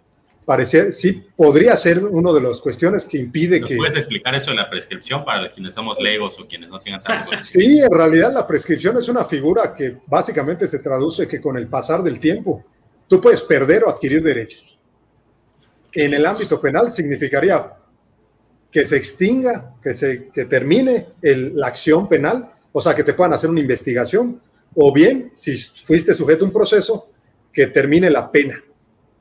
parecía, sí, podría ser una de las cuestiones que impide
¿Nos
que...
¿Puedes explicar eso de la prescripción para quienes somos legos o quienes no tengan tanto?
Sí, en realidad la prescripción es una figura que básicamente se traduce que con el pasar del tiempo tú puedes perder o adquirir derechos. En el ámbito penal significaría que se extinga, que, se, que termine la acción penal, o sea, que te puedan hacer una investigación, o bien, si fuiste sujeto a un proceso, que termine la pena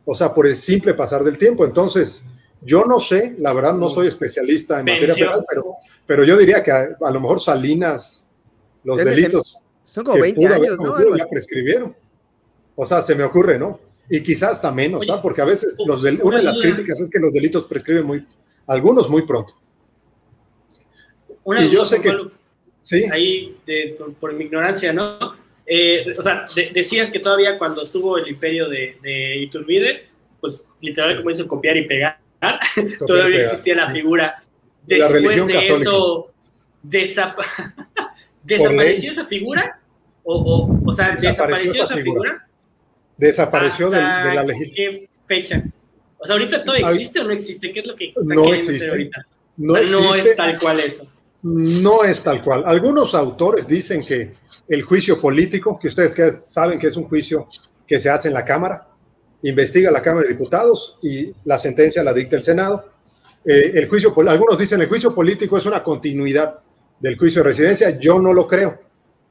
o sea, por el simple pasar del tiempo. Entonces, yo no sé, la verdad no soy especialista en materia penal, pero, pero yo diría que a, lo mejor Salinas, los delitos
son como 20 años, ¿no?
ya prescribieron. O sea, se me ocurre, ¿no? Y quizás hasta menos, ¿sabes? Porque a veces los una de las críticas es que los delitos prescriben muy, algunos muy pronto.
Una y yo sé que, sí. ahí, por mi ignorancia, ¿no? Eh, o sea, decías que todavía cuando estuvo el imperio de, de Iturbide, pues literal, como dicen, copiar y pegar, todavía existía la figura. Después de eso, ¿desapareció esa figura? O, o, sea, ¿desapareció, esa figura?
Desapareció de, la legislación.
¿Qué fecha? O sea, ahorita todo existe o no existe, ¿qué es lo que
no existe ahorita?
No, no es tal cual eso.
No es tal cual. Algunos autores dicen que el juicio político, que ustedes saben que es un juicio que se hace en la Cámara, investiga la Cámara de Diputados y la sentencia la dicta el Senado. Eh, el juicio, algunos dicen el juicio político es una continuidad del juicio de residencia. Yo no lo creo.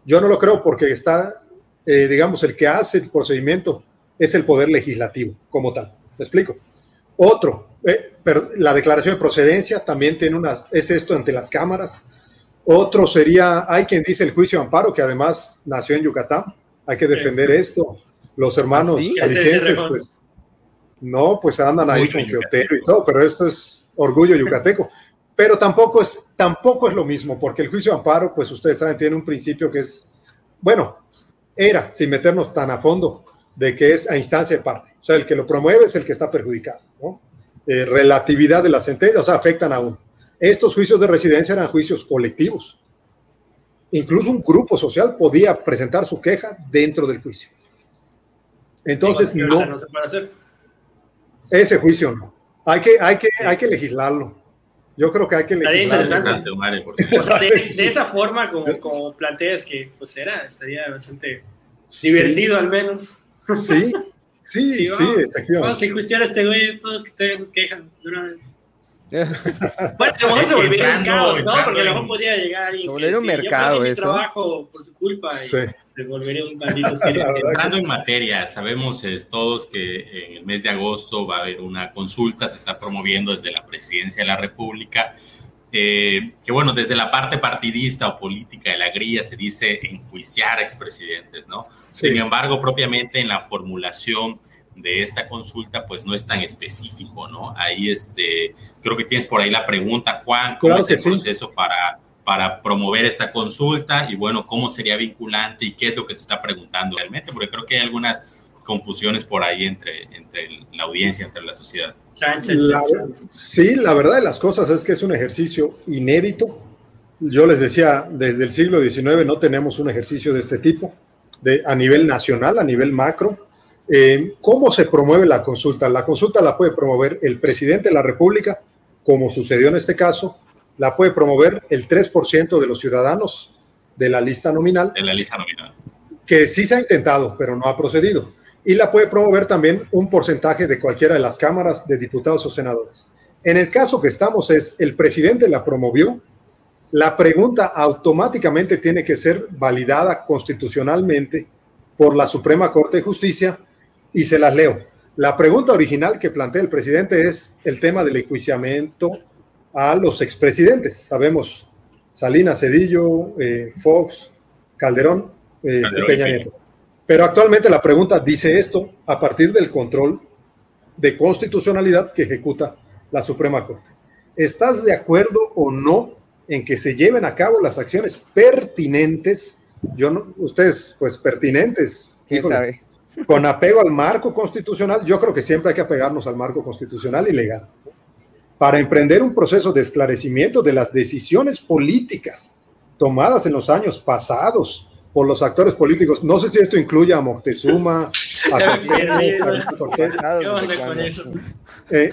Yo no lo creo porque está, eh, digamos, el que hace el procedimiento es el poder legislativo como tal. ¿Me explico? Otro, eh, la declaración de procedencia también tiene unas, es esto ante las cámaras. Otro sería, hay quien dice el juicio de amparo, que además nació en Yucatán. Hay que defender esto. Los hermanos ¿Sí? pues, no, pues andan ahí con Quiotero y todo, pero esto es orgullo yucateco. Pero tampoco es, tampoco es lo mismo, porque el juicio de amparo, pues ustedes saben, tiene un principio que es, bueno, era, sin meternos tan a fondo, de que es a instancia de parte. O sea, el que lo promueve es el que está perjudicado. ¿no? Eh, relatividad de la sentencia, o sea, afectan a uno. Estos juicios de residencia eran juicios colectivos. Incluso un grupo social podía presentar su queja dentro del juicio. Entonces, no. no se puede hacer. Ese juicio no. Hay que, hay que, hay que legislarlo. Yo creo que hay que
Estaría interesante. O sea, de, de, esa forma, como, como planteas que pues era, estaría bastante divertido al menos.
Sí, sí, sí, sí efectivamente.
Vamos a enjuiciar a este güey, todos que tengan sus quejas. Bueno, a lo mejor se volvería un caos, ¿no? Porque a lo mejor podría llegar alguien. Se
volvería un mercado
eso. trabajo por su culpa y sí. se volvería un maldito
Entrando en materia, sabemos es, todos que en el mes de agosto va a haber una consulta, se está promoviendo desde la presidencia de la República. Eh, que bueno, desde la parte partidista o política de la grilla se dice enjuiciar a expresidentes, ¿no? Sí. Sin embargo, propiamente en la formulación de esta consulta, pues no es tan específico, ¿no? Ahí este, creo que tienes por ahí la pregunta, Juan, ¿cómo claro es el proceso sí. para, para promover esta consulta? Y bueno, ¿cómo sería vinculante y qué es lo que se está preguntando realmente? Porque creo que hay algunas confusiones por ahí entre, entre la audiencia, entre la sociedad.
La, sí, la verdad de las cosas es que es un ejercicio inédito. Yo les decía, desde el siglo XIX no tenemos un ejercicio de este tipo, de, a nivel nacional, a nivel macro eh, ¿Cómo se promueve la consulta? La consulta la puede promover el presidente de la República, como sucedió en este caso, la puede promover el 3% de los ciudadanos de la lista nominal.
De la lista nominal.
Que sí se ha intentado, pero no ha procedido. Y la puede promover también un porcentaje de cualquiera de las cámaras de diputados o senadores. En el caso que estamos es, el presidente la promovió, la pregunta automáticamente tiene que ser validada constitucionalmente por la Suprema Corte de Justicia y se las leo. La pregunta original que plantea el presidente es el tema del enjuiciamiento a los expresidentes. Sabemos Salinas, Cedillo, eh, Fox, Calderón, eh, Calderón Peña Nieto. Pero actualmente la pregunta dice esto a partir del control de constitucionalidad que ejecuta la Suprema Corte. ¿Estás de acuerdo o no en que se lleven a cabo las acciones pertinentes? Yo no, ustedes, pues pertinentes.
¿Quién sabe?
Con apego al marco constitucional, yo creo que siempre hay que apegarnos al marco constitucional y legal, para emprender un proceso de esclarecimiento de las decisiones políticas tomadas en los años pasados por los actores políticos. No sé si esto incluye a Moctezuma, a Cortés. Eh,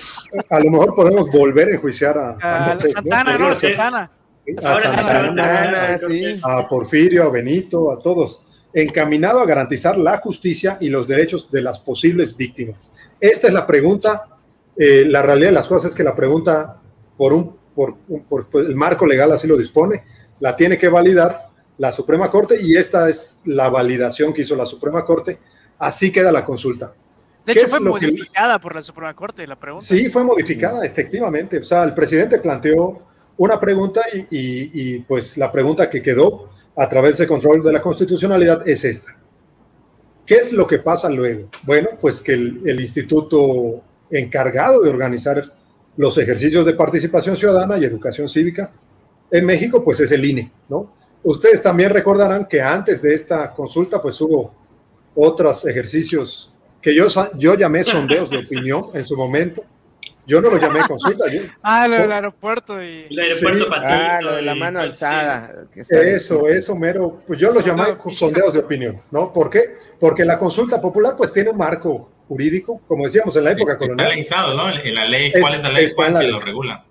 a lo mejor podemos volver a enjuiciar a,
a, a Santana, ¿no? Santana.
A, Santana, sí. a Porfirio, a Benito, a todos encaminado a garantizar la justicia y los derechos de las posibles víctimas. Esta es la pregunta. Eh, la realidad de las cosas es que la pregunta, por, un, por, por, por, el marco legal así lo dispone, la tiene que validar la Suprema Corte y esta es la validación que hizo la Suprema Corte. Así queda la consulta.
De hecho, fue modificada que... por la Suprema Corte la pregunta.
Sí, fue modificada, efectivamente. O sea, el presidente planteó una pregunta y, y, y pues la pregunta que quedó a través del control de la constitucionalidad es esta. ¿Qué es lo que pasa luego? Bueno, pues que el, el, instituto encargado de organizar los ejercicios de participación ciudadana y educación cívica en México, pues es el INE, ¿no? Ustedes también recordarán que antes de esta consulta, pues hubo otros ejercicios que yo, yo llamé sondeos de opinión en su momento, yo no lo llamé consulta. Yo,
ah, lo del aeropuerto y.
El aeropuerto sí,
patito, ah, lo de la mano alzada.
Eso, eso, mero. Pues yo lo llamé sondeos de opinión, ¿no? ¿Por qué? Porque la consulta popular, pues tiene un marco jurídico, como decíamos en la época colonial.
Está ¿no? En la ley, ¿cuál es la ley? ¿Cuál que lo regula?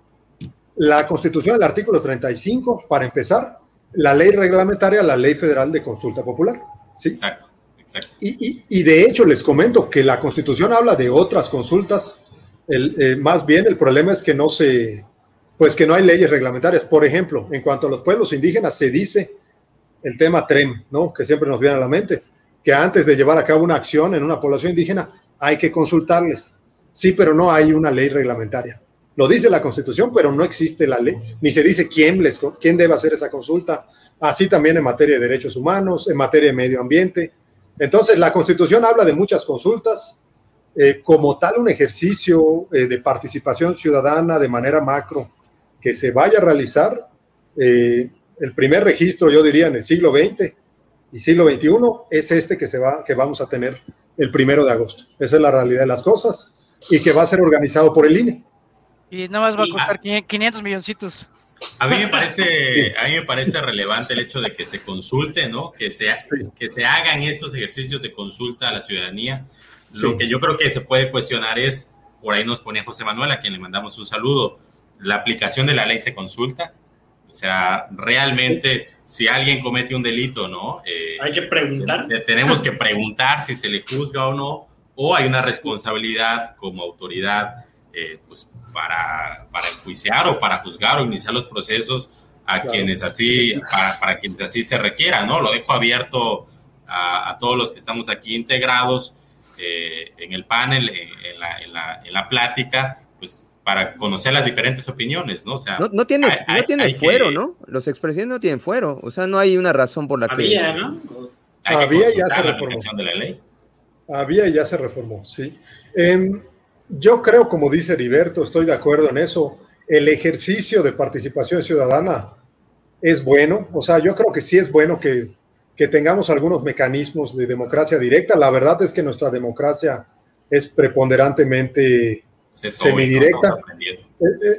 La Constitución, el artículo 35, para empezar, la ley reglamentaria, la ley federal de consulta popular. ¿sí?
Exacto, exacto.
Y, y, de hecho les comento que la Constitución habla de otras consultas, eh, más bien el problema es que no se, pues que no hay leyes reglamentarias. Por ejemplo, en cuanto a los pueblos indígenas, se dice el tema TREM, ¿no? Que siempre nos viene a la mente, que antes de llevar a cabo una acción en una población indígena hay que consultarles. Sí, pero no hay una ley reglamentaria. Lo dice la Constitución, pero no existe la ley, ni se dice quién, quién debe hacer esa consulta. Así también en materia de derechos humanos, en materia de medio ambiente. Entonces, la Constitución habla de muchas consultas, eh, como tal un ejercicio eh, de participación ciudadana de manera macro que se vaya a realizar. Eh, el primer registro, yo diría, en el siglo XX y siglo XXI es este que, se va, que vamos a tener el primero de agosto. Esa es la realidad de las cosas y que va a ser organizado por el INE.
Y nada más va a costar 500 milloncitos.
A mí me parece, a mí me parece relevante el hecho de que se consulte, ¿no? Que se, que se hagan estos ejercicios de consulta a la ciudadanía. Lo que yo creo que se puede cuestionar es, por ahí nos ponía José Manuel, a quien le mandamos un saludo, la aplicación de la ley se consulta. O sea, realmente, si alguien comete un delito, ¿no?
Eh, hay que preguntar.
Tenemos que preguntar si se le juzga o no, o hay una responsabilidad como autoridad, eh, pues, para, para enjuiciar o para juzgar o iniciar los procesos a quienes así, para, quienes así se requiera, ¿no? Lo dejo abierto a, todos los que estamos aquí integrados eh, en el panel, en, la, en, la, en la plática, pues para conocer las diferentes opiniones, ¿no? O sea,
no, tiene, no tiene fuero, ¿no? Los expresidentes no tienen fuero, o sea, no hay una razón por la
Había, que... ¿no?
Había y ya se reformó.
De la ley.
Había y ya se reformó, sí. Yo creo, como dice Heriberto, estoy de acuerdo en eso, el ejercicio de participación ciudadana es bueno, o sea, yo creo que sí es bueno que, que tengamos algunos mecanismos de democracia directa. La verdad es que nuestra democracia es preponderantemente semidirecta.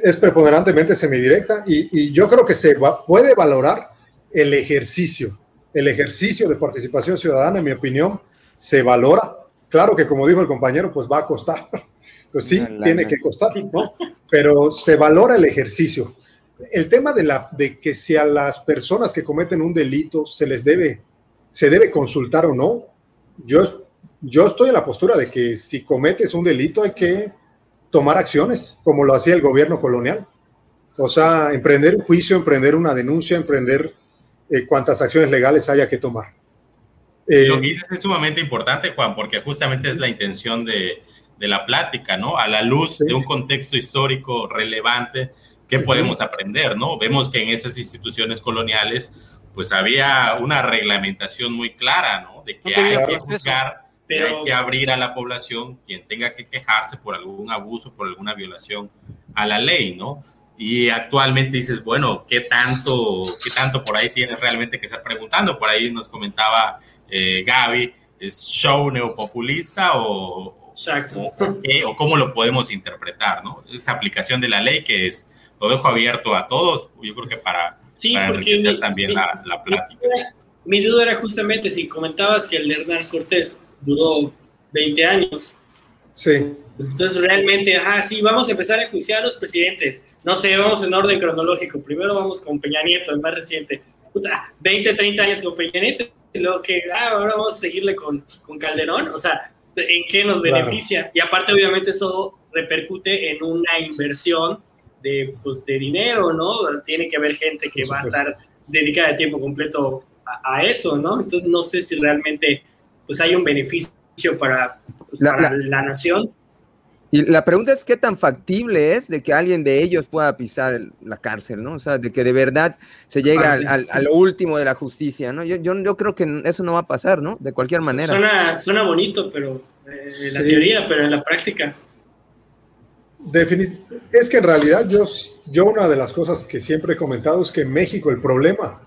Es, preponderantemente semidirecta y, y, yo creo que se puede valorar el ejercicio, el ejercicio de participación ciudadana, en mi opinión, se valora. Claro que como dijo el compañero, pues va a costar. Pues sí, tiene que costar, ¿no? Pero se valora el ejercicio. El tema de, la, de que si a las personas que cometen un delito se les debe, se debe consultar o no, yo, yo estoy en la postura de que si cometes un delito hay que tomar acciones, como lo hacía el gobierno colonial. O sea, emprender un juicio, emprender una denuncia, emprender eh, cuantas acciones legales haya que tomar.
Eh, lo que dices es sumamente importante, Juan, porque justamente es la intención de, de la plática, ¿no? A la luz de un contexto histórico relevante, ¿qué podemos aprender, no? Vemos que en esas instituciones coloniales, pues había una reglamentación muy clara, ¿no? De que hay que juzgar hay que abrir a la población quien tenga que quejarse por algún abuso, por alguna violación a la ley, ¿no? Y actualmente dices, bueno, ¿qué tanto, qué tanto por ahí tienes realmente que estar preguntando? Por ahí nos comentaba eh, Gaby, ¿es show neopopulista o,
Exacto.
O, cómo lo podemos interpretar, ¿no? Esta aplicación de la ley que es, lo dejo abierto a todos, yo creo que para, enriquecer también la, la, plática.
Mi duda era justamente si comentabas que el de Hernán Cortés duró 20 años.
Sí.
Entonces, realmente, ajá, sí, vamos a empezar a enjuiciar a los presidentes. No sé, vamos en orden cronológico. Primero vamos con Peña Nieto, el más reciente. Puta, 20, 30 años con Peña Nieto. Lo que, ah, ahora vamos a seguirle con, con Calderón. O sea, ¿en qué nos beneficia? Y aparte, obviamente, eso repercute en una inversión de, pues, de dinero, ¿no? Tiene que haber gente que va a estar dedicada de tiempo completo a, a eso, ¿no? Entonces, no sé si realmente pues hay un beneficio para, pues, la, nación.
Y la pregunta es qué tan factible es de que alguien de ellos pueda pisar la cárcel, ¿no? O sea, de que de verdad se llegue al, lo último de la justicia, ¿no? Yo, yo, creo que eso no va a pasar, ¿no? De cualquier manera.
Suena, suena bonito, pero eh, en la teoría, pero en la práctica.
Es que en realidad yo, yo una de las cosas que siempre he comentado es que en México el problema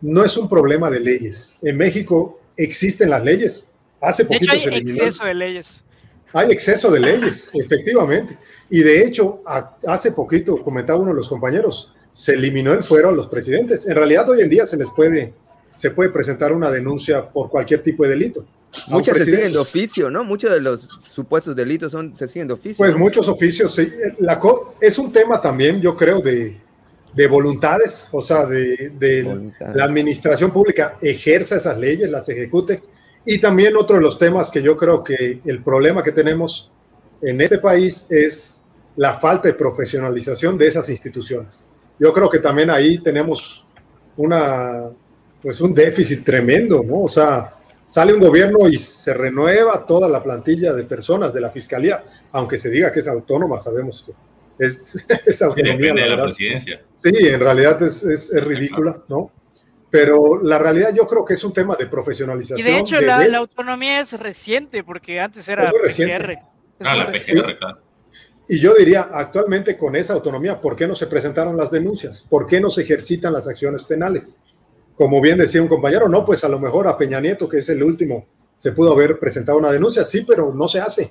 no es un problema de leyes. En México existen las leyes. Hace poquito
hay exceso de leyes.
Hay exceso de leyes, efectivamente. Y de hecho, hace poquito, comentaba uno de los compañeros, se eliminó el fuero a los presidentes. En realidad hoy en día se les puede, se puede presentar una denuncia por cualquier tipo de delito.
Muchas se siguen de oficio, ¿no? Muchos de los supuestos delitos son, se siguen de oficio.
Pues muchos oficios, sí. La es un tema también, yo creo, de, de voluntades, o sea, de, de la administración pública ejerza esas leyes, las ejecute. Y también otro de los temas que yo creo que el problema que tenemos en este país es la falta de profesionalización de esas instituciones. Yo creo que también ahí tenemos una, pues un déficit tremendo, ¿no? O sea, sale un gobierno y se renueva toda la plantilla de personas de la fiscalía, aunque se diga que es autónoma, sabemos que es, es autonomía.
de la presidencia.
Sí, en realidad es, es, es ridícula, ¿no? Pero la realidad yo creo que es un tema de profesionalización.
Y de hecho la, la, autonomía es reciente, porque antes era PGR.
Ah, la PGR, claro.
Y yo diría, actualmente con esa autonomía, ¿por qué no se presentaron las denuncias? ¿Por qué no se ejercitan las acciones penales? Como bien decía un compañero, no, pues a lo mejor a Peña Nieto, que es el último, se pudo haber presentado una denuncia, sí, pero no se hace.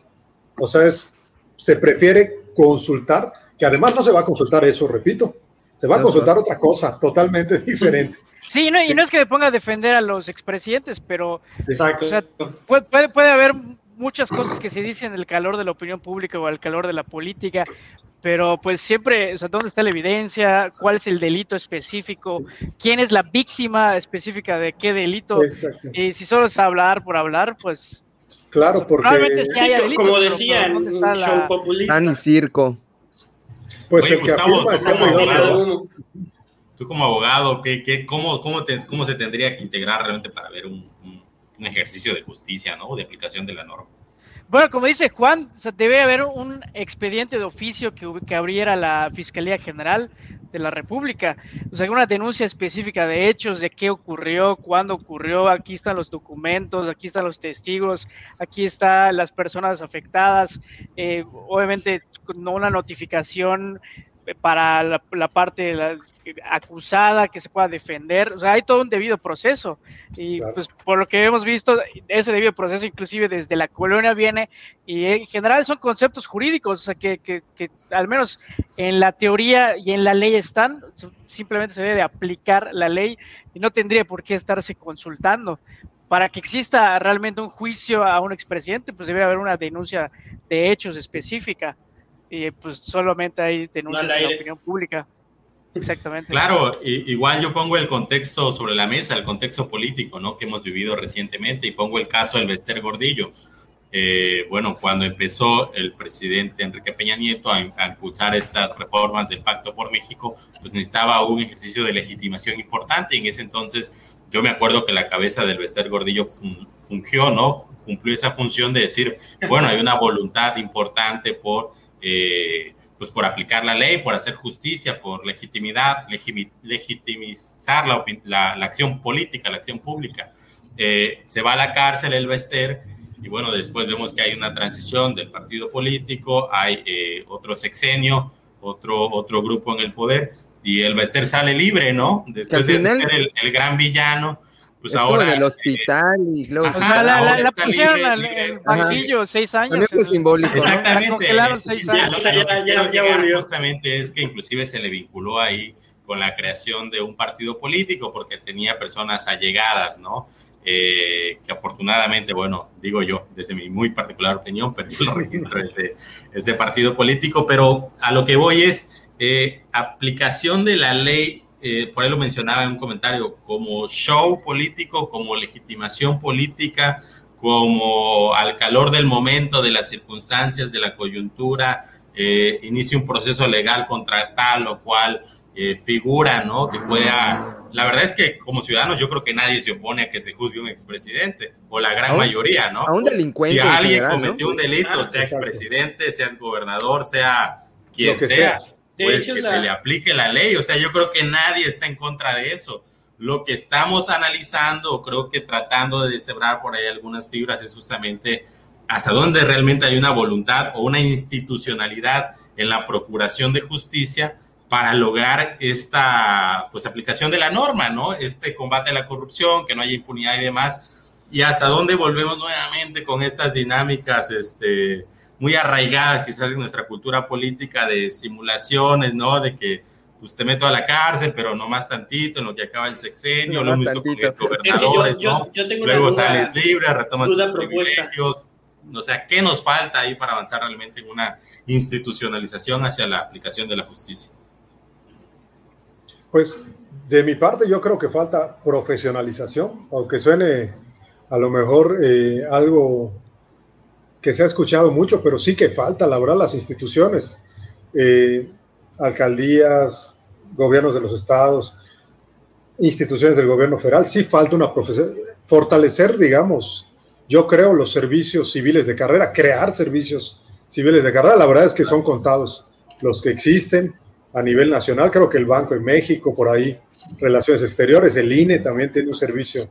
O sea, es, se prefiere consultar, que además no se va a consultar eso, repito, se va a consultar otra cosa totalmente diferente.
Sí, y no es que me ponga a defender a los expresidentes, pero
Exacto.
puede, puede, puede haber muchas cosas que se dicen en el calor de la opinión pública o al calor de la política, pero pues siempre, o sea, ¿dónde está la evidencia? ¿Cuál es el delito específico? ¿Quién es la víctima específica de qué delito?
Exacto.
Y si solo es hablar por hablar, pues...
Claro, porque...
Probablemente sí haya delitos,
como
pero-
decían,
pero
un
¿dónde está
show
la-
populista.
Tan y circo.
pues
Oye,
el que
Gustavo,
está
como
muy
abogado. Tú como abogado, ¿qué, qué, cómo, cómo, te- ¿cómo se tendría que integrar realmente para ver un, un- un ejercicio de justicia, ¿no? De aplicación de la norma.
Bueno, como dice Juan, o debe haber un expediente de oficio que, que abriera la Fiscalía General de la República. O sea, una denuncia específica de hechos, de qué ocurrió, cuándo ocurrió, aquí están los documentos, aquí están los testigos, aquí están las personas afectadas, eh, obviamente no una notificación para la, la parte la- acusada que se pueda defender, o sea, hay todo un debido proceso y
Claro.
pues por lo que hemos visto, ese debido proceso inclusive desde la colonia viene y en general son conceptos jurídicos, o sea, que, que, que al menos en la teoría y en la ley están, simplemente se debe de aplicar la ley y no tendría por qué estarse consultando. Para que exista realmente un juicio a un expresidente, pues debe haber una denuncia de hechos específica y pues solamente hay denuncias
No
en la opinión pública. Exactamente.
Claro, i- igual yo pongo el contexto sobre la mesa, el contexto político, ¿no? Que hemos vivido recientemente y pongo el caso del Bester Gordillo. Eh, bueno, cuando empezó el presidente Enrique Peña Nieto a, a impulsar estas reformas del Pacto por México, pues necesitaba un ejercicio de legitimación importante. Y en ese entonces, yo me acuerdo que la cabeza del Bester Gordillo fun- fungió, ¿no? Cumplió esa función de decir, bueno, hay una voluntad importante por eh, pues por aplicar la ley, por hacer justicia, por legitimidad, legimi- legitimizar la, la- la acción política, la acción pública. Eh, se va a la cárcel el Bester y bueno, después vemos que hay una transición del partido político, hay eh, otro sexenio, otro, otro grupo en el poder y el Bester sale libre, ¿no? Después de ser el, el gran villano, pues
Estuvo
ahora...
en el
eh,
hospital y luego...
Ajá,
O sea, la, la- pusieron
libre,
al
libre.
banquillo seis años.
También simbólico, ¿no?
Exactamente.
Congelaron seis
Ya,
años.
Ya, ya, ya volvió.
justamente es que inclusive se le vinculó ahí con la creación de un partido político porque tenía personas allegadas, ¿no? Eh, que afortunadamente, bueno, digo yo, desde mi muy particular opinión, pero yo lo registro ese, ese partido político, pero a lo que voy es eh, aplicación de la ley, eh, por ahí lo mencionaba en un comentario, como show político, como legitimación política, como al calor del momento, de las circunstancias, de la coyuntura, eh, inicia un proceso legal contra tal o cual eh, figura, ¿no? Que pueda... La verdad es que como ciudadanos yo creo que nadie se opone a que se juzgue un expresidente, o la gran
A un-
mayoría, ¿no?
A un delincuente.
Si
en
alguien
general, ¿no?
cometió un delito, sea
exacto.
expresidente, sea gobernador, sea quien
Lo que
sea,
sea.
De
pues
hecho,
que
la-
se le aplique la ley. O sea, yo creo que nadie está en contra de eso. Lo que estamos analizando, creo que tratando de deshebrar por ahí algunas fibras, es justamente hasta dónde realmente hay una voluntad o una institucionalidad en la procuración de justicia para lograr esta pues aplicación de la norma, ¿no? Este combate a la corrupción, que no haya impunidad y demás. Y hasta dónde volvemos nuevamente con estas dinámicas este, muy arraigadas quizás en nuestra cultura política de simulaciones, ¿no? De que pues te meto a la cárcel, pero no más tantito en lo que acaba el sexenio, lo mismo con los gobernadores, ¿no? Luego sales libre, retomas tus privilegios. O sea, ¿qué nos falta ahí para avanzar realmente en una institucionalización hacia la aplicación de la justicia?
Pues de mi parte yo creo que falta profesionalización, aunque suene a lo mejor eh, algo que se ha escuchado mucho, pero sí que falta, la verdad, las instituciones, eh, alcaldías, gobiernos de los estados, instituciones del gobierno federal, sí falta una profesión, fortalecer, digamos, yo creo los servicios civiles de carrera, crear servicios civiles de carrera, la verdad es que son contados los que existen a nivel nacional, creo que el Banco de México, por ahí, Relaciones Exteriores, el INE también tiene un servicio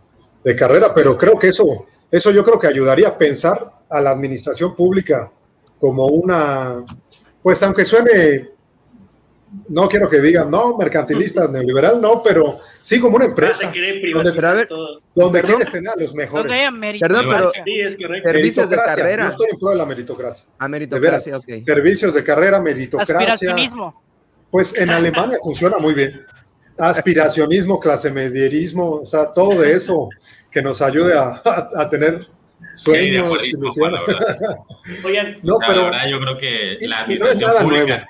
de carrera, pero creo que eso, eso yo creo que ayudaría a pensar a la administración pública como una, pues aunque suene, no quiero que digan, no, mercantilista, neoliberal, no, pero sí como una empresa. Donde, quieres tener a los mejores.
Perdón, pero servicios de carrera.
Yo estoy en pro de la meritocracia.
A meritocracia, ok.
Servicios de carrera, meritocracia. Pues en Alemania funciona muy bien. Aspiracionismo, clase medierismo, o sea, todo de eso que nos ayude a, a tener sueños, sí,
no, pero yo creo que la administración pública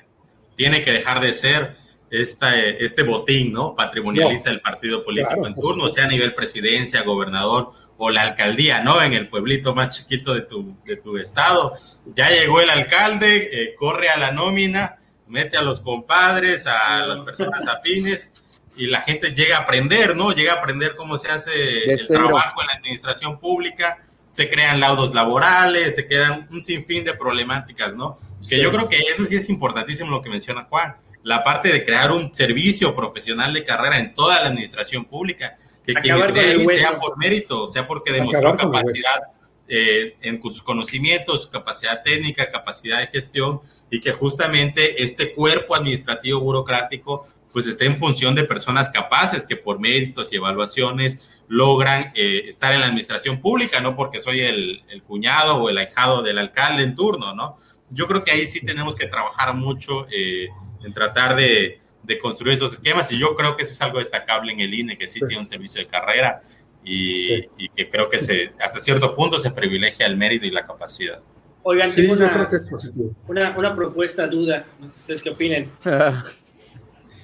tiene que dejar de ser esta, este botín, ¿no? Patrimonialista del partido político en turno, sea a nivel presidencia, gobernador o la alcaldía, ¿no? En el pueblito más chiquito de tu, de tu estado. Ya llegó el alcalde, eh, corre a la nómina, mete a los compadres, a las personas afines y la gente llega a aprender, ¿no? Llega a aprender cómo se hace el trabajo en la administración pública, se crean laudos laborales, se quedan un sinfín de problemáticas, ¿no? Que yo creo que eso sí es importantísimo lo que menciona Juan, la parte de crear un servicio profesional de carrera en toda la administración pública, que quien esté ahí sea por mérito, sea porque demostró capacidad eh, en sus conocimientos, su capacidad técnica, capacidad de gestión, y que justamente este cuerpo administrativo burocrático pues esté en función de personas capaces que por méritos y evaluaciones logran eh, estar en la administración pública, no porque soy el, cuñado o el ahijado del alcalde en turno, ¿no? Yo creo que ahí sí tenemos que trabajar mucho eh, en tratar de, construir esos esquemas y yo creo que eso es algo destacable en el INE, que sí, tiene un servicio de carrera y, y que creo que se, hasta cierto punto se privilegia el mérito y la capacidad.
Oigan, tengo una, Una, una, propuesta, duda, no sé ustedes qué opinen.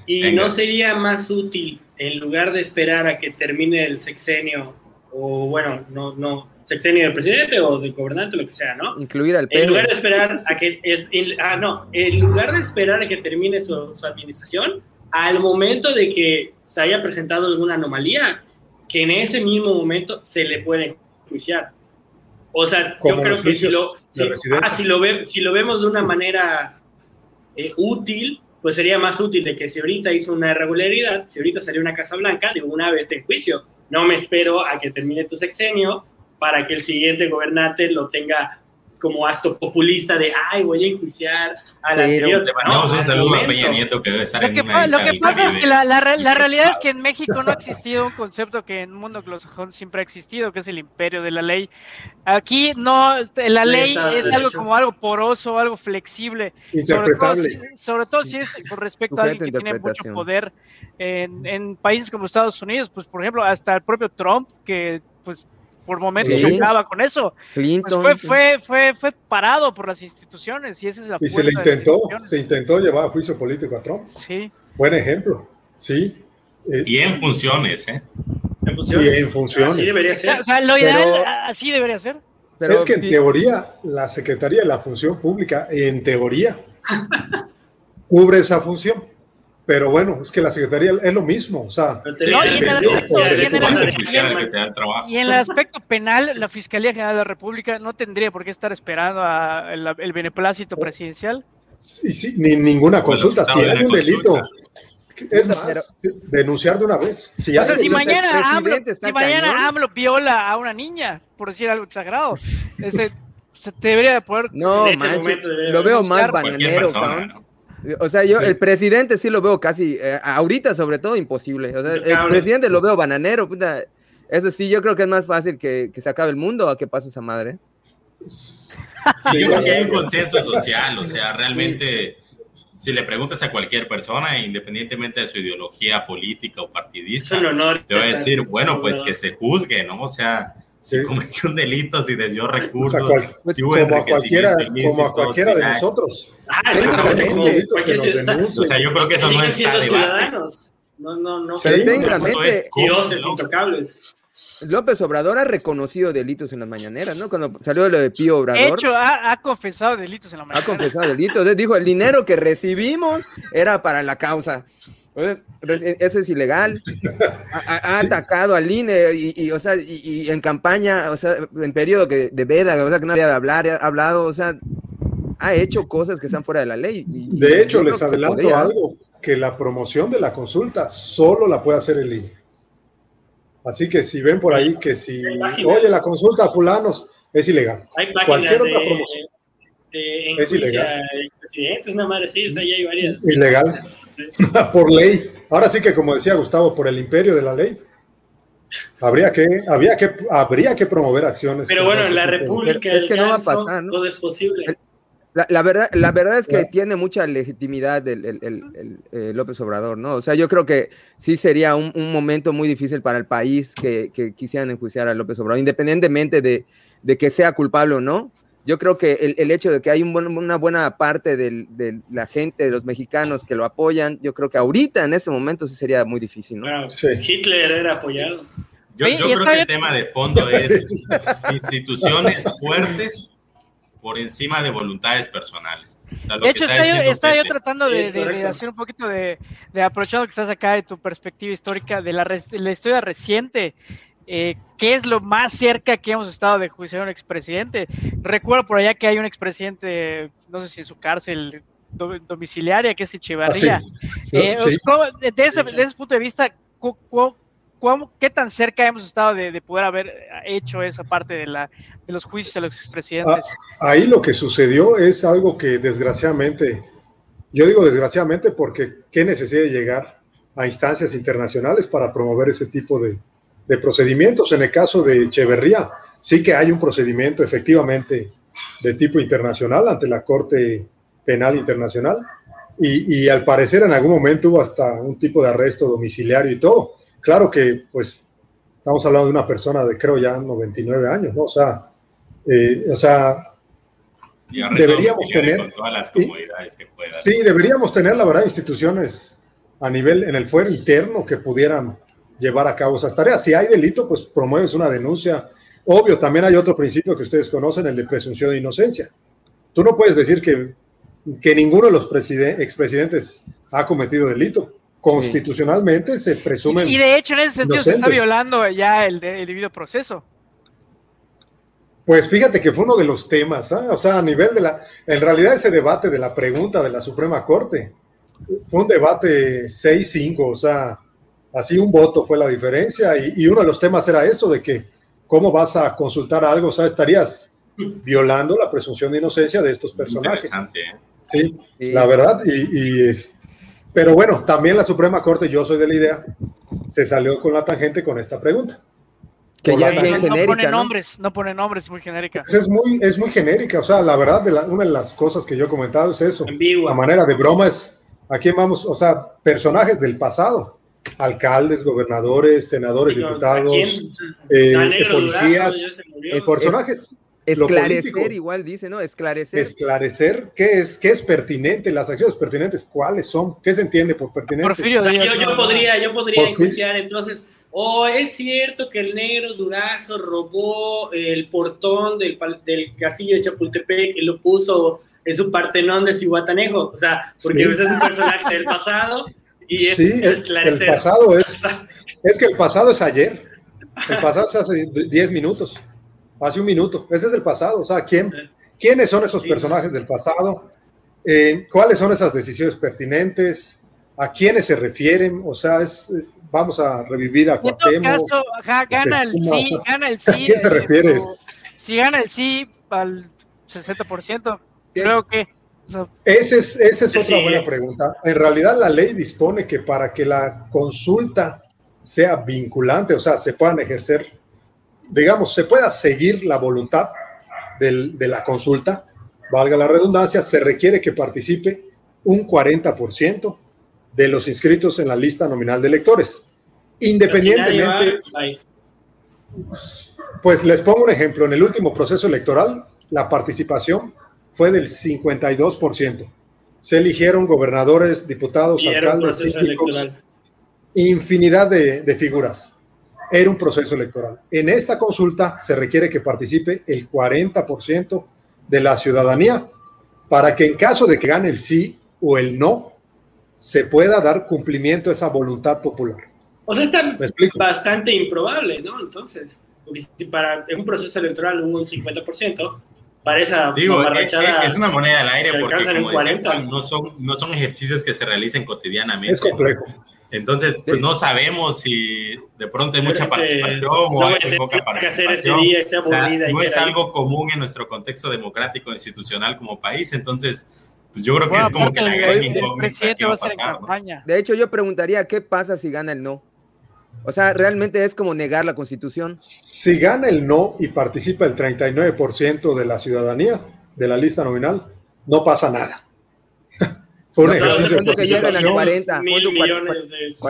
¿Y no sería más útil, en lugar de esperar a que termine el sexenio, o bueno, no, no, sexenio del presidente o del gobernante, lo que sea, ¿no?
Incluir al
En lugar de esperar a que, ah, no, en lugar de esperar a que termine su, su administración, al momento de que se haya presentado alguna anomalía, que en ese mismo momento se le puede juiciar. O sea, yo creo que si lo, ah, si, lo ve, si lo vemos de una manera eh, útil, pues sería más útil de que si ahorita hizo una irregularidad, si ahorita salió una Casa Blanca, de una vez en juicio. No me espero a que termine tu sexenio para que el siguiente gobernante lo tenga como acto populista de, ay, voy a enjuiciar a la anterior.
Le mandamos un saludo a Peña Nieto que debe estar
lo que, Lo que pasa es que la, la, realidad es que en México no ha existido un concepto que en el mundo anglosajón siempre ha existido, que es el imperio de la ley. Aquí no, la ley es algo como algo poroso, algo flexible. Sobre todo, sobre todo si es con respecto a alguien que tiene mucho poder en, en países como Estados Unidos, pues por ejemplo, hasta el propio Trump, que pues por momentos sí. chocaba con eso. Pues fue, fue, fue, fue, parado por las instituciones y esa es la
Y se le intentó, se intentó llevar a juicio político a Trump.
Sí.
Buen ejemplo, sí.
Eh, y en funciones, ¿eh?
En funciones. Y en funciones.
Así debería ser. O sea, lo ideal, así debería ser.
Pero, es que en teoría, la Secretaría de la Función Pública, en teoría, cubre esa función pero bueno, es que la Secretaría es lo mismo, o sea...
y, en el aspecto penal, la Fiscalía General de la República no tendría por qué estar esperando a el, beneplácito presidencial.
Sí, sí, ni ninguna consulta. si hay un delito, es más, denunciar de una vez.
Si o sea, si mañana, AMLO, si mañana AMLO viola a una niña, por decir algo exagerado, ese, se debería poder...
No, manches, lo veo más bananero, o sea, yo el presidente sí lo veo casi, eh, ahorita sobre todo imposible. O sea, el presidente lo veo bananero, puta. Eso sí, yo creo que es más fácil que, que se acabe el mundo a que pase esa madre.
Sí, yo creo que hay un consenso social, o sea, realmente si le preguntas a cualquier persona, independientemente de su ideología política o partidista,
te
va a decir, bueno, pues que se juzgue, ¿no? O sea, si cometió un delito, si desvió recursos,
como, a cualquiera, como a cualquiera de nosotros.
Ah, o sea, yo creo que eso no está
ciudadanos. No, no, no. Pero técnicamente, dioses intocables.
López Obrador ha reconocido delitos en las mañaneras, ¿no? Cuando salió lo de Pío Obrador. De
hecho, ha, confesado delitos en la mañanera.
Ha confesado delitos. Dijo, el dinero que recibimos era para la causa. Eso es ilegal. Ha, atacado al INE y, o sea, y, en campaña, o sea, en periodo que, de veda, o sea, que no había de hablar, ha hablado, o sea, ha hecho cosas que están fuera de la ley.
de hecho, les adelanto algo, que la promoción de la consulta solo la puede hacer el INE. Así que si ven por ahí que si, oye, la consulta a fulanos es ilegal.
Hay Cualquier otra promoción. es ilegal. Presidentes, una madre, sí, o sea, ya hay varias.
Ilegal. por ley. Ahora sí que, como decía Gustavo, por el imperio de la ley. Habría que, había que, habría que promover acciones.
Pero bueno, en la República es que no va a pasar, ¿no? todo es posible.
La, verdad, la verdad es que tiene mucha legitimidad el, el, eh, López Obrador, ¿no? O sea, yo creo que sí sería un, momento muy difícil para el país que, que, quisieran enjuiciar a López Obrador, independientemente de, de que sea culpable o no yo creo que el, el, hecho de que hay una buena parte de la gente, de los mexicanos que lo apoyan, yo creo que ahorita, en este momento, sí sería muy difícil, ¿no?
Hitler era apoyado.
Yo, yo creo que el tema de fondo es instituciones fuertes por encima de voluntades personales.
de hecho, está, yo, tratando de, hacer un poquito de, de aprovechando que estás acá de tu perspectiva histórica de la, de la historia reciente eh, ¿qué es lo más cerca que hemos estado de juiciar a un expresidente? Recuerdo por allá que hay un expresidente, no sé si en su cárcel domiciliaria, que es Echevarría. Ah, eh, de, ese, punto de vista, ¿qué tan cerca hemos estado de, poder haber hecho esa parte de, la, de los juicios a los expresidentes?
Ah, ahí lo que sucedió es algo que desgraciadamente, yo digo desgraciadamente porque qué necesidad de llegar a instancias internacionales para promover ese tipo de, de procedimientos. En el caso de Echeverría, sí que hay un procedimiento efectivamente de tipo internacional ante la Corte Penal Internacional y, al parecer en algún momento hubo hasta un tipo de arresto domiciliario y todo. Claro que pues estamos hablando de una persona de creo ya 99 años, ¿no? O sea, eh, o sea, deberíamos tener... sí, deberíamos tener, la verdad, instituciones a nivel en el fuero interno que pudieran llevar a cabo esas tareas. Si hay delito, pues promueves una denuncia. Obvio, también hay otro principio que ustedes conocen, el de presunción de inocencia. Tú no puedes decir que, que ninguno de los expresidentes ha cometido delito. Constitucionalmente se presume.
Y de hecho, en ese sentido, se está violando ya el, debido proceso.
Pues fíjate que fue uno de los temas, ¿ah? o sea, a nivel de la, en realidad ese debate de la pregunta de la Suprema Corte fue un debate 6-5, o sea, Así un voto fue la diferencia y, uno de los temas era eso, de que cómo vas a consultar algo, o sea, estarías violando la presunción de inocencia de estos personajes. ¿eh? Sí, la verdad. Y, pero bueno, también la Suprema Corte, yo soy de la idea, se salió con la tangente con esta pregunta.
Que ya es bien genérica. No
pone nombres, no pone nombres, muy genérica.
Pues es muy, es muy genérica, o sea, la verdad, de una de las cosas que yo he comentado es eso. La manera de broma es, ¿a quién vamos? O sea, personajes del pasado alcaldes, gobernadores, senadores, diputados, eh, policías, personajes.
Esclarecer, igual dice, ¿no? Esclarecer.
Esclarecer, ¿qué es, qué es pertinente? Las acciones pertinentes, ¿cuáles son? ¿Qué se entiende por pertinente?
yo, podría, yo podría iniciar entonces, o oh, es cierto que el negro Durazo robó el portón del, del castillo de Chapultepec y lo puso en su partenón de Cihuatanejo, o sea, porque ese es un personaje del pasado
sí, el pasado es, es que el pasado es ayer. El pasado es hace 10 minutos, hace un minuto. Ese es el pasado. O sea, ¿quién, ¿quiénes son esos personajes del pasado? Eh, ¿Cuáles son esas decisiones pertinentes? ¿A quiénes se refieren? O sea, es, vamos a revivir a
Cuauhtémoc. gana el sí, gana el sí.
¿A quién se refiere?
Si gana el sí al 60%, creo que
esa es, esa es otra buena pregunta. En realidad la ley dispone que para que la consulta sea vinculante, o sea, se puedan ejercer, digamos, se pueda seguir la voluntad de la consulta, valga la redundancia, se requiere que participe un 40% de los inscritos en la lista nominal de electores. Independientemente, pues les pongo un ejemplo, en el último proceso electoral, la participación fue del 52%. Se eligieron gobernadores, diputados, alcaldes, infinidad de, de figuras. Era un proceso electoral. En esta consulta se requiere que participe el 40% de la ciudadanía para que en caso de que gane el sí o el no, se pueda dar cumplimiento a esa voluntad popular.
O sea, está bastante improbable, ¿no? Entonces, para un proceso electoral un 50%, para esa
Digo, es, es, una moneda al aire porque como no, son, no son ejercicios que se realicen cotidianamente.
Es complejo.
Entonces, pues no sabemos si de pronto hay mucha participación o hay poca participación. no es algo común en nuestro contexto democrático institucional como país, entonces pues yo creo que es como que la gran
incógnita va a pasar, De hecho, yo preguntaría, ¿qué pasa si gana el no? O sea, realmente es como negar la constitución.
Si gana el no y participa el 39% de la ciudadanía de la lista nominal, no pasa nada. Fue un ejercicio de participación. 40,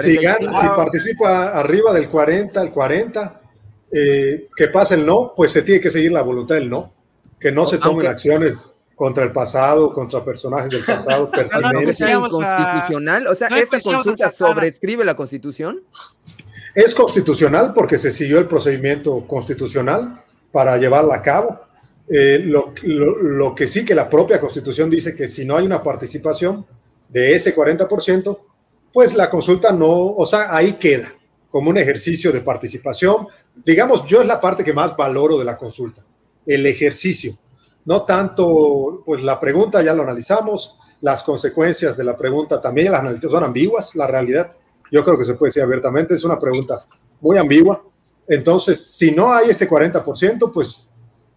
si, gana, si participa arriba del 40, el 40, eh, que pase el no, pues se tiene que seguir la voluntad del no. Que no se tomen acciones contra el pasado, contra personajes del pasado.
¿Es constitucional? O sea, ¿esta consulta sobrescribe la constitución?
Es constitucional porque se siguió el procedimiento constitucional para llevarla a cabo. Eh, lo, que sí que la propia constitución dice que si no hay una participación de ese 40%, pues la consulta no, o sea, ahí queda como un ejercicio de participación. Digamos, yo es la parte que más valoro de la consulta, el ejercicio. No tanto, pues la pregunta ya lo analizamos, las consecuencias de la pregunta también las analizamos, son ambiguas, la realidad yo creo que se puede decir abiertamente, es una pregunta muy ambigua. Entonces, si no hay ese 40%, pues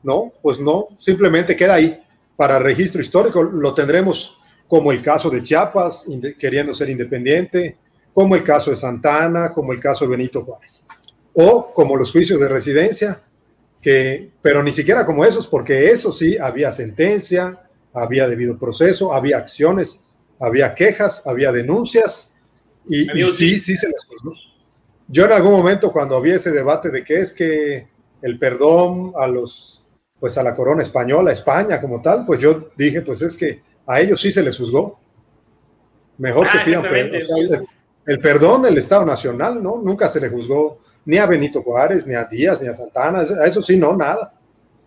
no, pues no, simplemente queda ahí. Para registro histórico lo tendremos como el caso de Chiapas, queriendo ser independiente, como el caso de Santana, como el caso de Benito Juárez, o como los juicios de residencia, que, pero ni siquiera como esos, porque eso sí, había sentencia, había debido proceso, había acciones, había quejas, había denuncias, y, sí, sí se les juzgó. Yo en algún momento cuando había ese debate de qué es que el perdón a los, pues a la corona española, España como tal, pues yo dije, pues es que a ellos sí se les juzgó. Mejor que ah, pidan perdón. el, perdón del Estado Nacional, ¿no? Nunca se le juzgó ni a Benito Juárez, ni a Díaz, ni a Santana, a eso sí, no, nada.